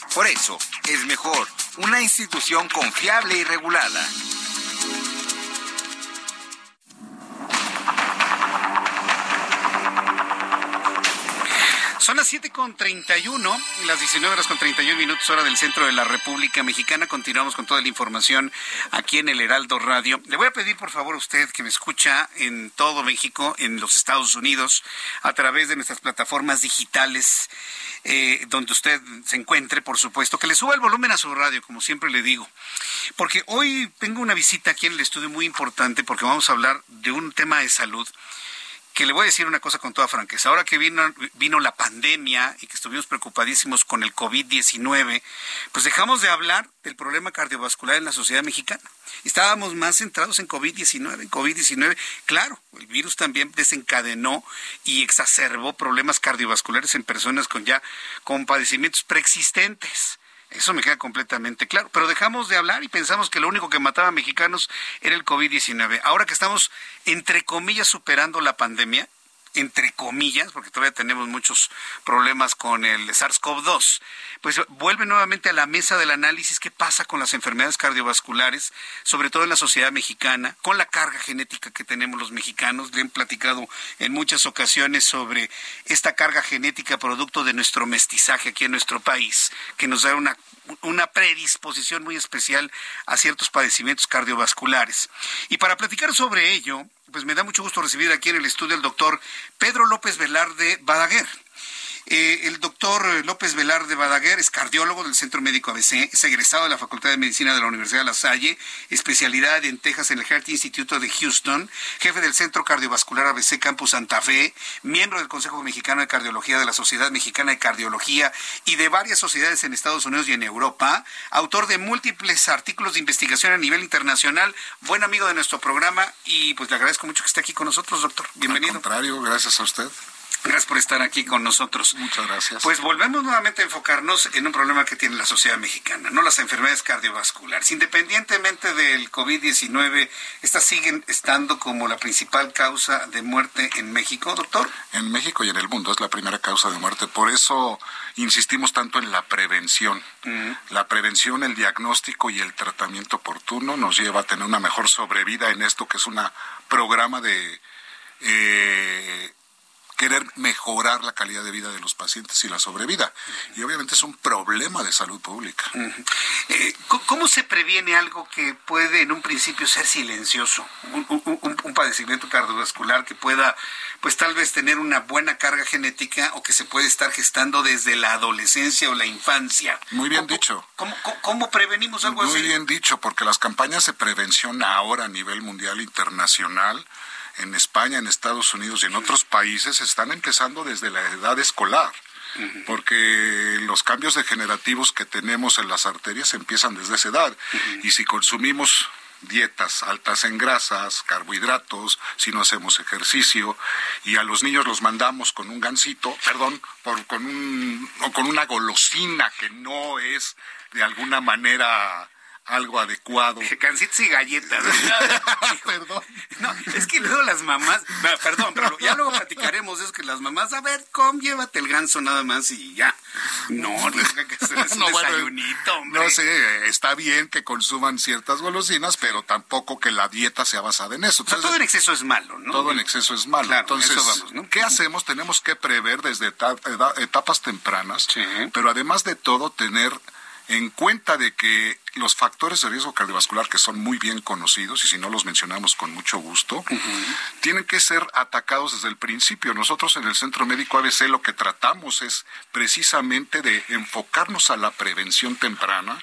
Por eso, es mejor una institución confiable y regulada. Son las 7 con 31, las 19 horas con 31 minutos hora del centro de la República Mexicana. Continuamos con toda la información aquí en el Heraldo Radio. Le voy a pedir por favor a usted que me escucha en todo México, en los Estados Unidos, a través de nuestras plataformas digitales eh, donde usted se encuentre, por supuesto, que le suba el volumen a su radio, como siempre le digo. Porque hoy tengo una visita aquí en el estudio muy importante porque vamos a hablar de un tema de salud que le voy a decir una cosa con toda franqueza. Ahora que vino, vino la pandemia y que estuvimos preocupadísimos con el COVID-19, pues dejamos de hablar del problema cardiovascular en la sociedad mexicana. Estábamos más centrados en COVID-19. En COVID-19, claro, el virus también desencadenó y exacerbó problemas cardiovasculares en personas con ya con padecimientos preexistentes. Eso me queda completamente claro. Pero dejamos de hablar y pensamos que lo único que mataba a mexicanos era el COVID-19. Ahora que estamos, entre comillas, superando la pandemia, entre comillas, porque todavía tenemos muchos problemas con el SARS-CoV-2, pues vuelve nuevamente a la mesa del análisis qué pasa con las enfermedades cardiovasculares, sobre todo en la sociedad mexicana, con la carga genética que tenemos los mexicanos. Le han platicado en muchas ocasiones sobre esta carga genética producto de nuestro mestizaje aquí en nuestro país, que nos da una, una predisposición muy especial a ciertos padecimientos cardiovasculares. Y para platicar sobre ello, pues me da mucho gusto recibir aquí en el estudio al doctor Pedro López Velarde Badaguer. Eh, el doctor López Velarde Badaguer es cardiólogo del Centro Médico ABC, es egresado de la Facultad de Medicina de la Universidad de La Salle, especialidad en Texas en el Heart Institute de Houston, jefe del Centro Cardiovascular ABC Campus Santa Fe, miembro del Consejo Mexicano de Cardiología de la Sociedad Mexicana de Cardiología y de varias sociedades en Estados Unidos y en Europa, autor de múltiples artículos de investigación a nivel internacional, buen amigo de nuestro programa y pues le agradezco mucho que esté aquí con nosotros, doctor. Bienvenido. Al contrario, gracias a usted. Gracias por estar aquí con nosotros. Muchas gracias. Pues volvemos nuevamente a enfocarnos en un problema que tiene la sociedad mexicana, no las enfermedades cardiovasculares. Independientemente del COVID-19, ¿estas siguen estando como la principal causa de muerte en México, doctor? En México y en el mundo es la primera causa de muerte. Por eso insistimos tanto en la prevención. La prevención, el diagnóstico y el tratamiento oportuno nos lleva a tener una mejor sobrevida en esto que es un programa de... Eh, querer mejorar la calidad de vida de los pacientes y la sobrevida. Y obviamente es un problema de salud pública. Eh, ¿Cómo se previene algo que puede en un principio ser silencioso? Un, padecimiento cardiovascular que pueda, pues tal vez tener una buena carga genética o que se puede estar gestando desde la adolescencia o la infancia. Muy bien dicho. ¿Cómo, prevenimos algo así? Muy bien dicho, porque las campañas de prevención ahora a nivel mundial internacional en España, en Estados Unidos y en otros países están empezando desde la edad escolar. Porque los cambios degenerativos que tenemos en las arterias empiezan desde esa edad. Y si consumimos dietas altas en grasas, carbohidratos, si no hacemos ejercicio y a los niños los mandamos con un gansito, perdón, por, con un o con una golosina que no es de alguna manera algo adecuado. Cancitos y galletas. perdón. No, es que luego las mamás, perdón, pero ya luego platicaremos es que las mamás, a ver, com, llévate el ganso nada más y ya. No, no que hacer un no, desayunito, hombre. No sé, está bien que consuman ciertas golosinas, pero tampoco que la dieta sea basada en eso. todo en exceso es malo, ¿no? Todo en exceso es malo. Entonces, ¿qué hacemos? Tenemos que prever desde etapas tempranas, pero además de todo, tener en cuenta de que los factores de riesgo cardiovascular que son muy bien conocidos y si no los mencionamos con mucho gusto, tienen que ser atacados desde el principio. Nosotros en el Centro Médico ABC lo que tratamos es precisamente de enfocarnos a la prevención temprana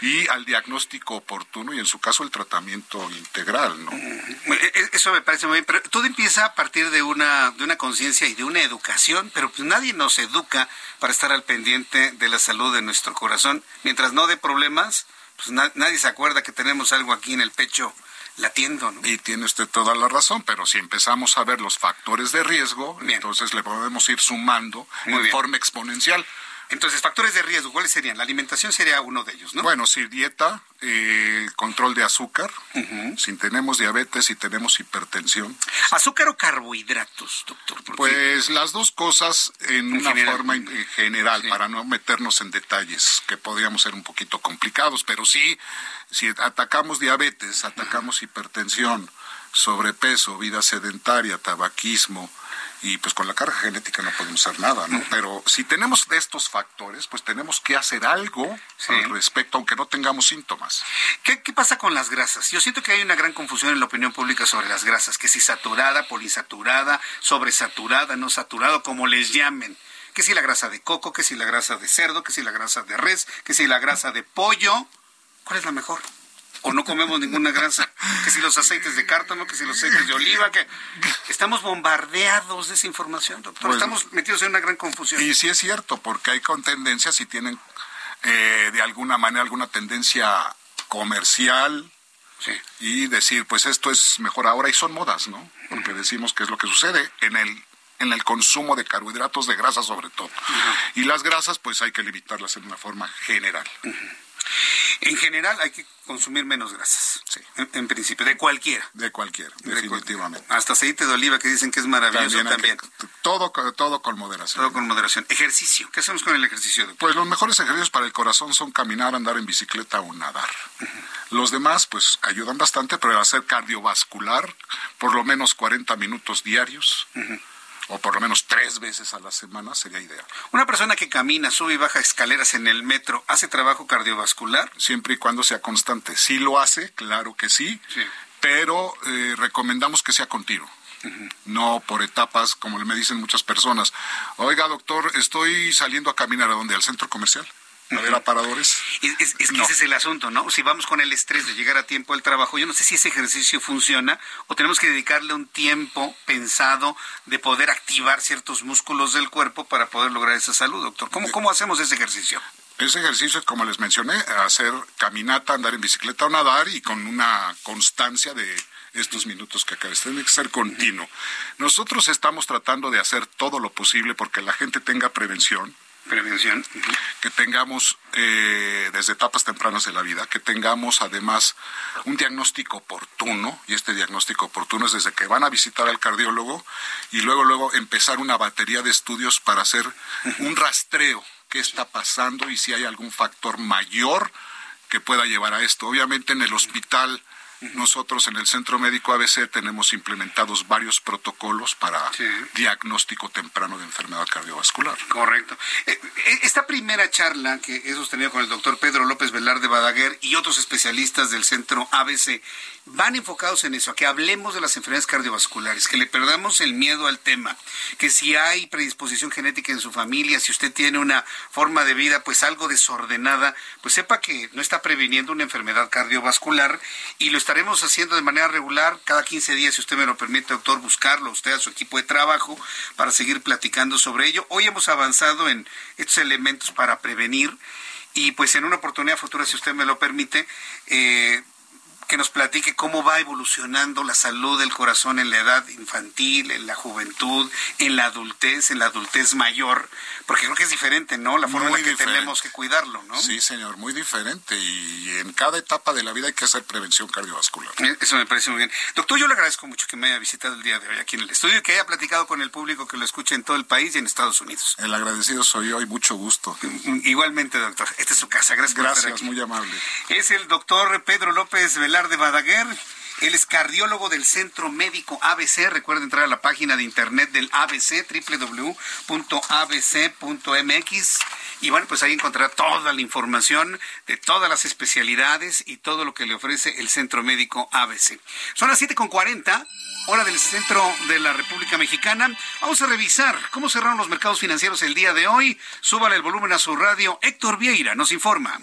y al diagnóstico oportuno y en su caso el tratamiento integral, ¿no? E, e, eso me parece muy bien, pero todo empieza a partir de una de una conciencia y de una educación, pero pues nadie nos educa para estar al pendiente de la salud de nuestro corazón, mientras no dé problemas, pues nadie se acuerda que tenemos algo aquí en el pecho latiendo, ¿no? Y tiene usted toda la razón, pero si empezamos a ver los factores de riesgo, entonces le podemos ir sumando en forma exponencial. Entonces, factores de riesgo, ¿cuáles serían? La alimentación sería uno de ellos, ¿no? Bueno, sí, dieta, eh, control de azúcar, si tenemos diabetes y tenemos hipertensión. ¿Azúcar o carbohidratos, doctor? Pues las dos cosas en, una forma general, para no meternos en detalles que podríamos ser un poquito complicados, pero sí, si atacamos diabetes, atacamos hipertensión, sobrepeso, vida sedentaria, tabaquismo, y pues con la carga genética no podemos hacer nada, ¿no? Pero si tenemos de estos factores, pues tenemos que hacer algo al respecto, aunque no tengamos síntomas. ¿Qué, pasa con las grasas? Yo siento que hay una gran confusión en la opinión pública sobre las grasas, que si saturada, polisaturada, sobresaturada, no saturada, como les llamen. Que si la grasa de coco, que si la grasa de cerdo, que si la grasa de res, que si la grasa de pollo. ¿Cuál es la mejor? O no comemos ninguna grasa. Que si los aceites de cártamo, que si los aceites de oliva, que estamos bombardeados de esa información, doctor. Estamos metidos en una gran confusión. Y sí es cierto, porque hay con tendencias y tienen eh, de alguna manera alguna tendencia comercial, y decir, pues esto es mejor ahora y son modas, ¿no? Porque decimos que es lo que sucede en el en el consumo de carbohidratos, de grasa sobre todo. Y las grasas, pues hay que limitarlas en una forma general. En general hay que consumir menos grasas, sí. en, principio, de cualquiera. De cualquiera, definitivamente. Hasta aceite de oliva que dicen que es maravilloso también. todo, todo con moderación. Todo con moderación. Ejercicio, ¿qué hacemos con el ejercicio? Pues los mejores ejercicios para el corazón son caminar, andar en bicicleta o nadar. Los demás, pues ayudan bastante, pero hacer cardiovascular, por lo menos 40 minutos diarios o por lo menos tres veces a la semana sería ideal. Una persona que camina, sube y baja escaleras en el metro, ¿hace trabajo cardiovascular? Siempre y cuando sea constante. Sí lo hace, claro que sí, pero eh, recomendamos que sea continuo. No por etapas, como me dicen muchas personas. Oiga, doctor, estoy saliendo a caminar a dónde? ¿Al centro comercial? A ver aparadores. Es, que ese es el asunto, ¿no? Si vamos con el estrés de llegar a tiempo al trabajo, yo no sé si ese ejercicio funciona o tenemos que dedicarle un tiempo pensado de poder activar ciertos músculos del cuerpo para poder lograr esa salud, doctor. ¿Cómo, cómo hacemos ese ejercicio? Ese ejercicio, como les mencioné, hacer caminata, andar en bicicleta o nadar y con una constancia de estos minutos que acabas. Tiene que ser continuo. Nosotros estamos tratando de hacer todo lo posible porque la gente tenga prevención, Prevención. Que tengamos eh, desde etapas tempranas de la vida, que tengamos además un diagnóstico oportuno, y este diagnóstico oportuno es desde que van a visitar al cardiólogo y luego, luego empezar una batería de estudios para hacer un rastreo, qué está pasando y si hay algún factor mayor que pueda llevar a esto. Obviamente en el hospital nosotros en el Centro Médico ABC tenemos implementados varios protocolos para diagnóstico temprano de enfermedad cardiovascular. Correcto. Eh, eh, esta primera charla que he sostenido con el doctor Pedro López Velarde Badaguer y otros especialistas del Centro ABC van enfocados en eso, a que hablemos de las enfermedades cardiovasculares, que le perdamos el miedo al tema, que si hay predisposición genética en su familia, si usted tiene una forma de vida pues algo desordenada, pues sepa que no está previniendo una enfermedad cardiovascular y lo estaremos haciendo de manera regular cada 15 días, si usted me lo permite, doctor, buscarlo, usted a su equipo de trabajo para seguir platicando sobre ello. Hoy hemos avanzado en estos elementos para prevenir y pues en una oportunidad futura, si usted me lo permite, eh, que nos platique cómo va evolucionando la salud del corazón en la edad infantil, en la juventud, en la adultez, en la adultez mayor, porque creo que es diferente, ¿no? La forma en la que tenemos que cuidarlo, ¿no? Sí, señor, muy diferente y en cada etapa de la vida hay que hacer prevención cardiovascular. Eh, eso me parece muy bien. Doctor, yo le agradezco mucho que me haya visitado el día de hoy aquí en el estudio y que haya platicado con el público que lo escuche en todo el país y en Estados Unidos. El agradecido soy yo y mucho gusto. Igualmente, doctor. Esta es su casa. Gracias, Gracias, muy amable. Es el doctor Pedro López De Badaguer. Él es cardiólogo del Centro Médico ABC. Recuerda entrar a la página de internet del ABC, www.abc.mx. Y bueno, pues ahí encontrará toda la información de todas las especialidades y todo lo que le ofrece el Centro Médico ABC. Son las 7.40, hora del centro de la República Mexicana. Vamos a revisar cómo cerraron los mercados financieros el día de hoy. Súbale el volumen a su radio. Héctor Vieira nos informa.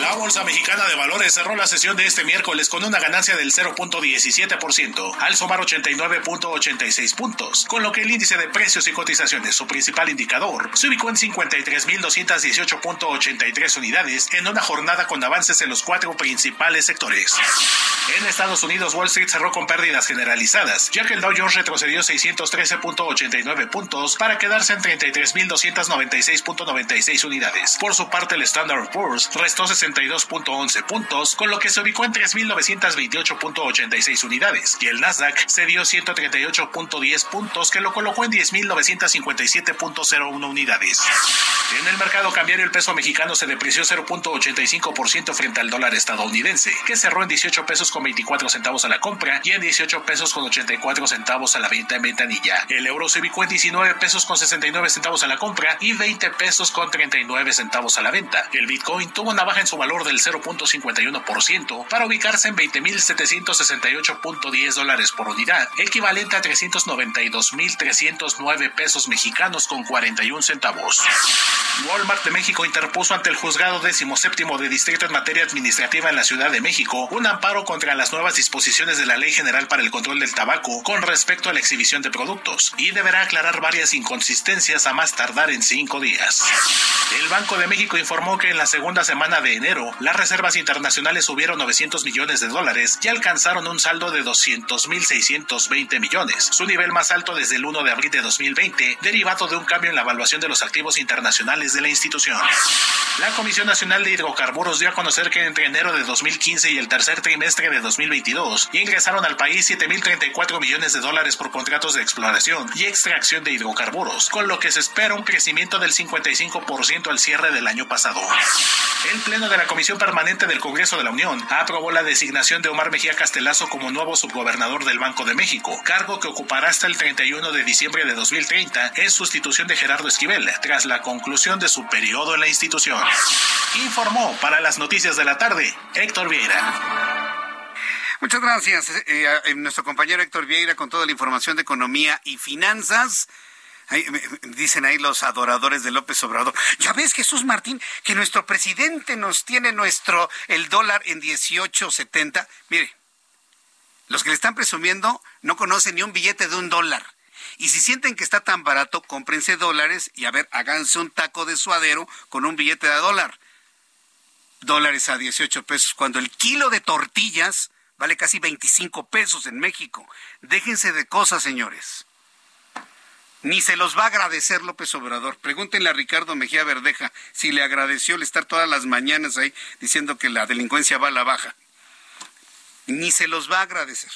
La Bolsa Mexicana de Valores cerró la sesión de este miércoles con una ganancia del 0.17% al sumar 89.86 puntos, con lo que el índice de precios y cotizaciones, su principal indicador, se ubicó en 53.218.83 unidades en una jornada con avances en los cuatro principales sectores. En Estados Unidos, Wall Street cerró con pérdidas generalizadas, ya que el Dow Jones retrocedió 613.89 puntos para quedarse en 33.296.96 unidades. Por su parte, el Standard Poor's restó 60 62.11 puntos, con lo que se ubicó en 3.928.86 unidades, y el Nasdaq se dio 138.10 puntos, que lo colocó en 10.957.01 unidades. En el mercado cambiario, el peso mexicano se depreció 0.85% frente al dólar estadounidense, que cerró en 18 pesos con 24 centavos a la compra y en 18 pesos con 84 centavos a la venta en ventanilla. El euro se ubicó en 19 pesos con 69 centavos a la compra y 20 pesos con 39 centavos a la venta. El Bitcoin tuvo una baja en su valor del 0.51% para ubicarse en 20.768.10 dólares por unidad, equivalente a 392.309 pesos mexicanos con 41 centavos. Walmart de México interpuso ante el juzgado décimo séptimo de distrito en materia administrativa en la Ciudad de México un amparo contra las nuevas disposiciones de la Ley General para el Control del Tabaco con respecto a la exhibición de productos y deberá aclarar varias inconsistencias a más tardar en cinco días. El Banco de México informó que en la segunda semana de enero las reservas internacionales subieron 900 millones de dólares y alcanzaron un saldo de 200.620 millones, su nivel más alto desde el 1 de abril de 2020, derivado de un cambio en la evaluación de los activos internacionales de la institución. La Comisión Nacional de Hidrocarburos dio a conocer que entre enero de 2015 y el tercer trimestre de 2022 ingresaron al país 7.034 millones de dólares por contratos de exploración y extracción de hidrocarburos, con lo que se espera un crecimiento del 55% al cierre del año pasado. El Pleno de la Comisión Permanente del Congreso de la Unión aprobó la designación de Omar Mejía Castelazo como nuevo subgobernador del Banco de México, cargo que ocupará hasta el 31 de diciembre de 2030 en sustitución de Gerardo Esquivel, tras la conclusión de su periodo en la institución. Informó para las noticias de la tarde Héctor Vieira. Muchas gracias, eh, eh, nuestro compañero Héctor Vieira, con toda la información de economía y finanzas. Dicen ahí los adoradores de López Obrador. Ya ves, Jesús Martín, que nuestro presidente nos tiene nuestro el dólar en 18.70. Mire, los que le están presumiendo no conocen ni un billete de un dólar. Y si sienten que está tan barato, cómprense dólares y a ver, háganse un taco de suadero con un billete de dólar. Dólares a 18 pesos, cuando el kilo de tortillas vale casi 25 pesos en México. Déjense de cosas, señores. Ni se los va a agradecer López Obrador. Pregúntenle a Ricardo Mejía Verdeja si le agradeció el estar todas las mañanas ahí diciendo que la delincuencia va a la baja. Ni se los va a agradecer.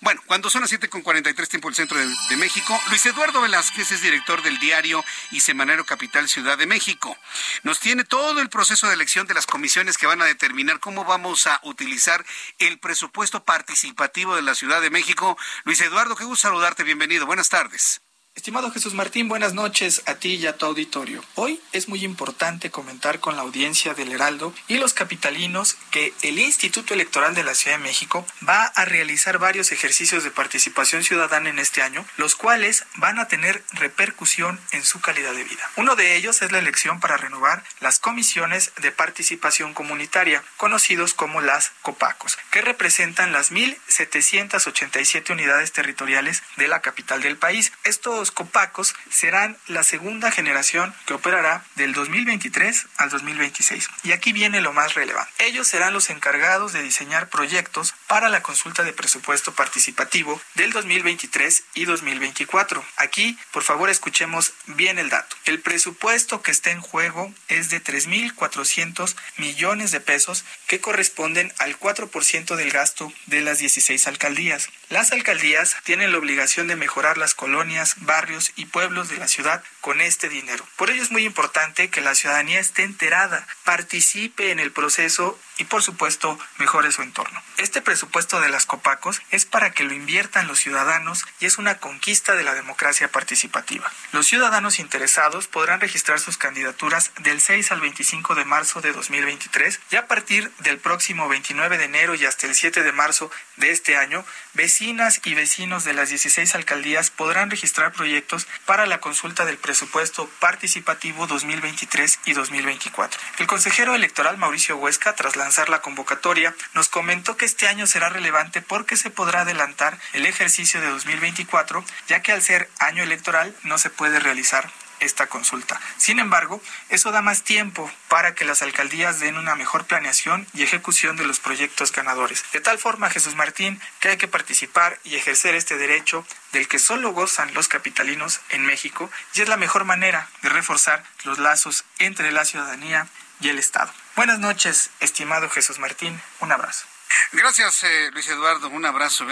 Bueno, cuando son las 7.43 tiempo del centro de, de, México, Luis Eduardo Velázquez es director del diario y semanero Capital Ciudad de México. Nos tiene todo el proceso de elección de las comisiones que van a determinar cómo vamos a utilizar el presupuesto participativo de la Ciudad de México. Luis Eduardo, qué gusto saludarte, bienvenido. Buenas tardes. Estimado Jesús Martín, buenas noches a ti y a tu auditorio. Hoy es muy importante comentar con la audiencia del Heraldo y los capitalinos que el Instituto Electoral de la Ciudad de México va a realizar varios ejercicios de participación ciudadana en este año, los cuales van a tener repercusión en su calidad de vida. Uno de ellos es la elección para renovar las comisiones de participación comunitaria, conocidos como las COPACOS, que representan las 1.787 unidades territoriales de la capital del país. Esto copacos serán la segunda generación que operará del 2023 al 2026. Y aquí viene lo más relevante. Ellos serán los encargados de diseñar proyectos para la consulta de presupuesto participativo del 2023 y 2024. Aquí, por favor, escuchemos bien el dato. El presupuesto que está en juego es de 3.400 millones de pesos que corresponden al 4% del gasto de las 16 alcaldías. Las alcaldías tienen la obligación de mejorar las colonias, barrios y pueblos de la ciudad con este dinero. Por ello es muy importante que la ciudadanía esté enterada, participe en el proceso y por supuesto mejore su entorno. Este presupuesto de las Copacos es para que lo inviertan los ciudadanos y es una conquista de la democracia participativa. Los ciudadanos interesados podrán registrar sus candidaturas del 6 al 25 de marzo de 2023 y a partir del próximo 29 de enero y hasta el 7 de marzo de este año, vecinas y vecinos de las 16 alcaldías podrán registrar proyectos para la consulta del presupuesto participativo 2023 y 2024. El consejero electoral Mauricio Huesca, tras lanzar la convocatoria, nos comentó que este año será relevante porque se podrá adelantar el ejercicio de 2024, ya que al ser año electoral no se puede realizar esta consulta. Sin embargo, eso da más tiempo para que las alcaldías den una mejor planeación y ejecución de los proyectos ganadores. De tal forma, Jesús Martín, que hay que participar y ejercer este derecho del que solo gozan los capitalinos en México y es la mejor manera de reforzar los lazos entre la ciudadanía y el Estado. Buenas noches, estimado Jesús Martín. Un abrazo. Gracias, eh, Luis Eduardo. Un abrazo.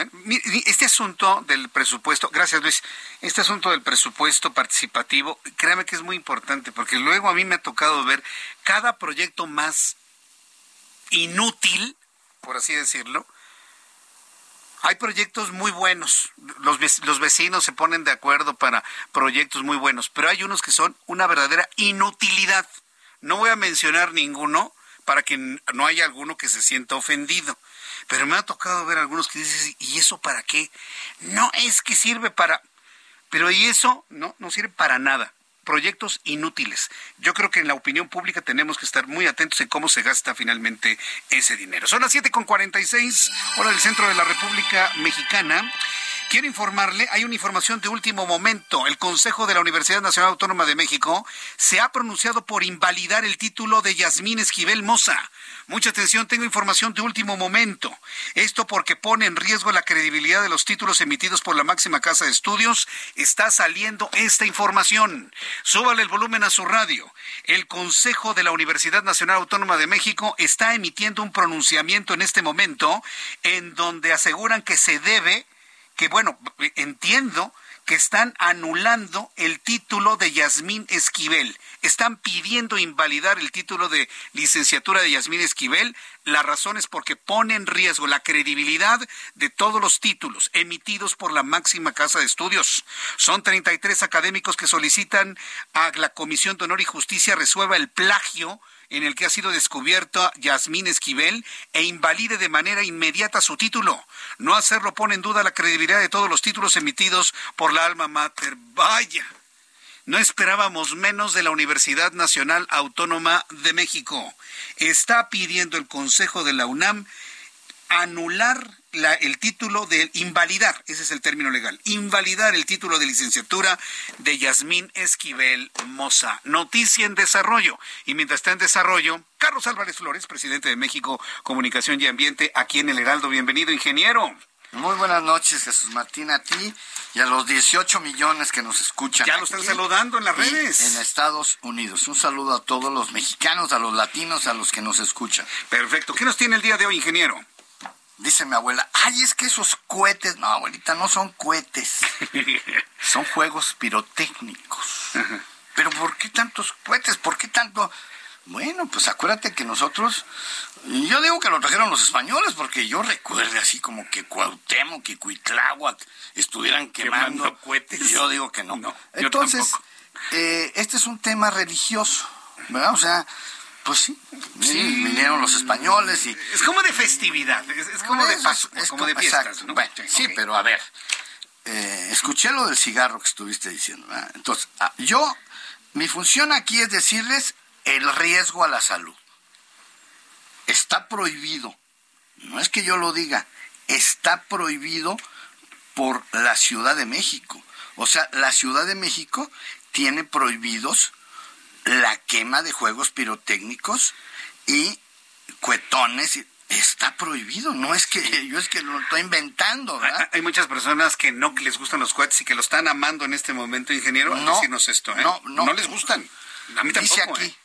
Este asunto del presupuesto, gracias, Luis. Este asunto del presupuesto participativo, créame que es muy importante, porque luego a mí me ha tocado ver cada proyecto más inútil, por así decirlo. Hay proyectos muy buenos, los, los vecinos se ponen de acuerdo para proyectos muy buenos, pero hay unos que son una verdadera inutilidad. No voy a mencionar ninguno, para que no haya alguno que se sienta ofendido. Pero me ha tocado ver algunos que dicen, ¿y eso para qué? No, es que sirve para... Pero ¿y eso? No, no sirve para nada proyectos inútiles. Yo creo que en la opinión pública tenemos que estar muy atentos en cómo se gasta finalmente ese dinero. Son las 7.46, hora del centro de la República Mexicana. Quiero informarle, hay una información de último momento. El Consejo de la Universidad Nacional Autónoma de México se ha pronunciado por invalidar el título de Yasmín Esquivel Moza. Mucha atención, tengo información de último momento. Esto porque pone en riesgo la credibilidad de los títulos emitidos por la máxima casa de estudios. Está saliendo esta información. Súbale el volumen a su radio. El Consejo de la Universidad Nacional Autónoma de México está emitiendo un pronunciamiento en este momento en donde aseguran que se debe que bueno, entiendo que están anulando el título de Yasmín Esquivel. Están pidiendo invalidar el título de licenciatura de Yasmín Esquivel. La razón es porque pone en riesgo la credibilidad de todos los títulos emitidos por la máxima casa de estudios. Son 33 académicos que solicitan a la Comisión de Honor y Justicia resuelva el plagio en el que ha sido descubierto Yasmín Esquivel e invalide de manera inmediata su título. No hacerlo pone en duda la credibilidad de todos los títulos emitidos por la alma mater. Vaya. No esperábamos menos de la Universidad Nacional Autónoma de México. Está pidiendo el Consejo de la UNAM anular el título de invalidar, ese es el término legal, invalidar el título de licenciatura de Yasmín Esquivel Moza. Noticia en desarrollo. Y mientras está en desarrollo, Carlos Álvarez Flores, presidente de México Comunicación y Ambiente, aquí en el Heraldo. Bienvenido, ingeniero. Muy buenas noches, Jesús Martín, a ti y a los 18 millones que nos escuchan. Ya lo están saludando en las redes. En Estados Unidos. Un saludo a todos los mexicanos, a los latinos, a los que nos escuchan. Perfecto. ¿Qué nos tiene el día de hoy, ingeniero? Dice mi abuela, ay, es que esos cohetes, no, abuelita, no son cohetes, son juegos pirotécnicos. Pero ¿por qué tantos cohetes? ¿Por qué tanto? Bueno, pues acuérdate que nosotros, yo digo que lo trajeron los españoles, porque yo recuerdo así como que Cuauhtémoc y Cuitláhuac estuvieran quemando, cohetes. Yo digo que no. Entonces, eh, este es un tema religioso, ¿verdad? O sea, pues sí, vinieron los españoles y... Es como de festividad, es, como de es como, de fiestas, sí, pero a ver, eh, escuché lo del cigarro que estuviste diciendo. Entonces, ah, yo, mi función aquí es decirles el riesgo a la salud. Está prohibido, no es que yo lo diga, está prohibido por la Ciudad de México. O sea, la Ciudad de México tiene prohibidos la quema de juegos pirotécnicos y cuetones está prohibido, no es que yo es que lo estoy inventando, ¿verdad? Hay muchas personas que no les gustan los cohetes y que lo están amando en este momento, ingeniero, no, decirnos esto, ¿eh? No, no, no les gustan. A mí tampoco, Dice aquí, ¿eh?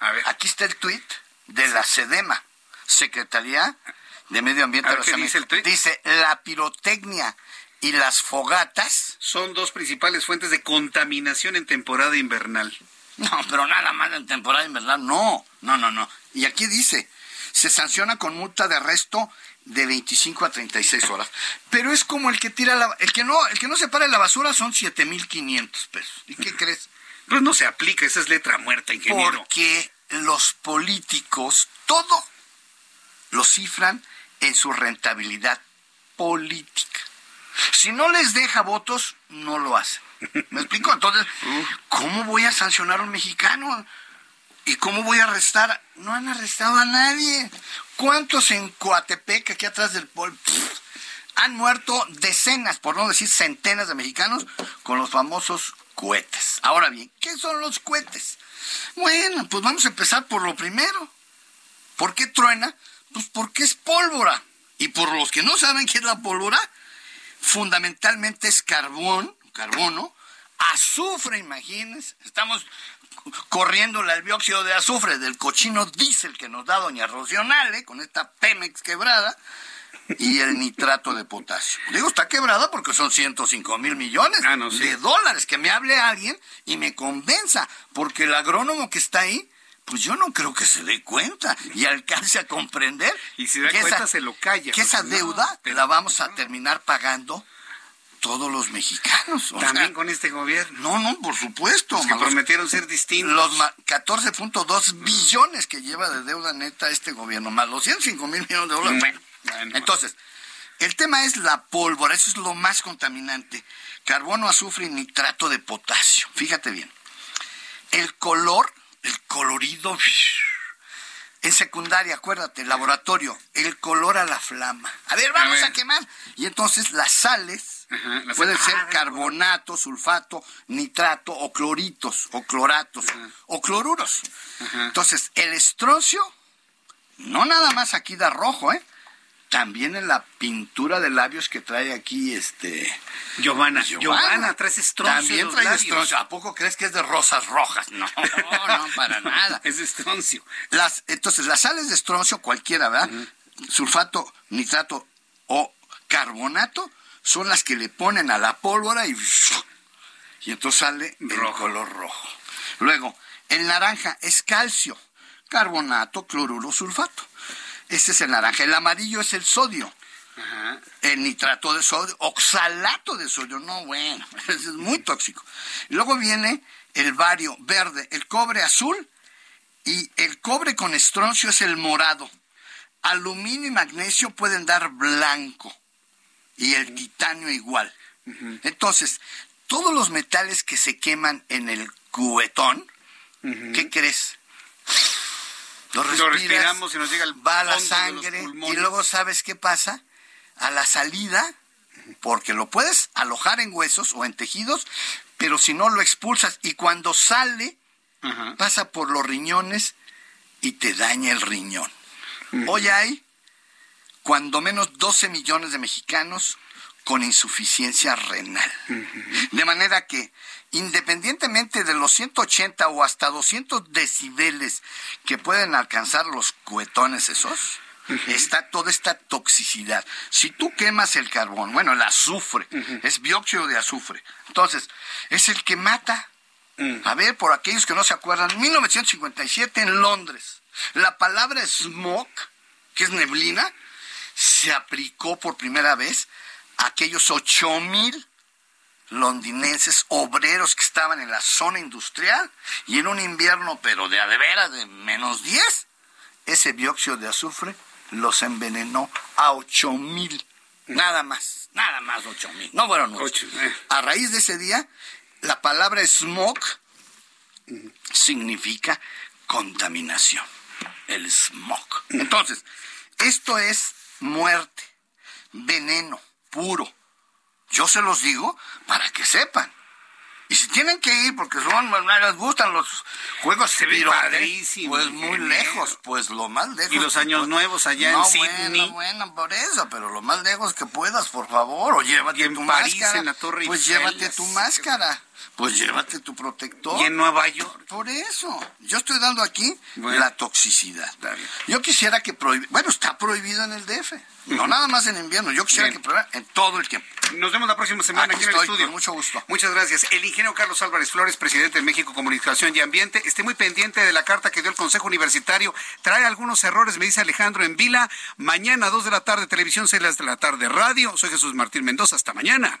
A ver. aquí está el tuit de la SEDEMA, Secretaría de Medio Ambiente. ¿qué dice el tuit? Dice, la pirotecnia y las fogatas son dos principales fuentes de contaminación en temporada invernal. No, pero nada más en temporada invernal, no, no, no, no. Y aquí dice, se sanciona con multa de arresto de 25 a 36 horas. Pero es como el que tira la, el que no, el que no separa la basura son 7500 pesos. ¿Y qué crees? Pues no se aplica, esa es letra muerta, ingeniero. Porque los políticos todo lo cifran en su rentabilidad política. Si no les deja votos, no lo hacen. ¿Me explico? Entonces, ¿cómo voy a sancionar a un mexicano? ¿Y cómo voy a arrestar? No han arrestado a nadie. ¿Cuántos en Coatepec, aquí atrás del pol, han muerto decenas, por no decir centenas de mexicanos, con los famosos cohetes? Ahora bien, ¿qué son los cohetes? Bueno, pues vamos a empezar por lo primero. ¿Por qué truena? Pues porque es pólvora. Y por los que no saben qué es la pólvora, fundamentalmente es carbón carbono, azufre, imagínense, estamos corriendo el dióxido de azufre del cochino diésel que nos da doña Rocionale con esta Pemex quebrada y el nitrato de potasio. Digo, está quebrada porque son 105 mil millones ah, de dólares. Que me hable alguien y me convenza, porque el agrónomo que está ahí, pues yo no creo que se dé cuenta y alcance a comprender y si da cuenta se lo calla. Que esa deuda la vamos a terminar pagando todos los mexicanos. También con este gobierno. No, no, por supuesto. Los que prometieron ser distintos. Los 14.2 billones que lleva de deuda neta este gobierno, más los 105 mil millones de dólares. Bueno, entonces, el tema es la pólvora, eso es lo más contaminante. Carbono, azufre y nitrato de potasio. Fíjate bien. El color, el colorido en secundaria, acuérdate, laboratorio, el color a la flama. A ver, vamos a, quemar. Y entonces las sales pueden ser ah, carbonato, sulfato, nitrato o cloritos o cloratos o cloruros. Entonces, el estroncio, no nada más aquí da rojo, ¿eh? También en la pintura de labios que trae aquí este Giovanna. Giovanna, traes estroncio. También trae estroncio. ¿A poco crees que es de rosas rojas? No, no, para nada. es estroncio. Las, entonces, las sales de estroncio, cualquiera, ¿verdad? Sulfato, nitrato o carbonato, son las que le ponen a la pólvora y, y entonces sale el color rojo. Luego, el naranja es calcio, carbonato, cloruro, sulfato. Ese es el naranja. El amarillo es el sodio. El nitrato de sodio, oxalato de sodio, no bueno, es muy tóxico. Luego viene el bario verde, el cobre azul y el cobre con estroncio es el morado. Aluminio y magnesio pueden dar blanco y el titanio igual. Entonces, todos los metales que se queman en el cubetón, ¿qué crees? Lo, respiramos y nos llega el va a la sangre y luego sabes qué pasa a la salida porque lo puedes alojar en huesos o en tejidos pero si no lo expulsas y cuando sale pasa por los riñones y te daña el riñón. Hoy hay cuando menos 12 millones de mexicanos con insuficiencia renal de manera que independientemente de los 180 o hasta 200 decibeles que pueden alcanzar los cuetones esos, está toda esta toxicidad. Si tú quemas el carbón, bueno, el azufre, es dióxido de azufre, entonces, es el que mata. Mm. A ver, por aquellos que no se acuerdan, 1957 en Londres, la palabra smoke, que es neblina, se aplicó por primera vez a aquellos 8000 londinenses, obreros que estaban en la zona industrial y en un invierno, pero de a de veras, de menos 10, ese dióxido de azufre los envenenó a ocho mil. Nada más, nada más ocho mil. No fueron ocho. Eh. A raíz de ese día, la palabra smoke significa contaminación. El smoke. Entonces, esto es muerte, veneno puro yo se los digo para que sepan. Y si tienen que ir porque son, les gustan los juegos pirotécnicos, pues muy lejos, pues lo más lejos. Y los años nuevos allá en Sydney. Bueno, bueno, por eso, pero lo más lejos que puedas, por favor, o llévate tu máscara. En la Torre pues llévate tu máscara. Pues llévate tu protector. Y en Nueva York. Por eso. Yo estoy dando aquí la toxicidad. Yo quisiera que prohíbe. Bueno, está prohibido en el DF. No nada más en invierno. Yo quisiera que prohíba en todo el tiempo. Nos vemos la próxima semana aquí, en el estudio. Con mucho gusto. Muchas gracias. El ingeniero Carlos Álvarez Flores, presidente de México Comunicación y Ambiente. Esté muy pendiente de la carta que dio el Consejo Universitario. Trae algunos errores, me dice Alejandro en Vila. Mañana, 2 de la tarde, televisión, 6 de la tarde, radio. Soy Jesús Martín Mendoza. Hasta mañana.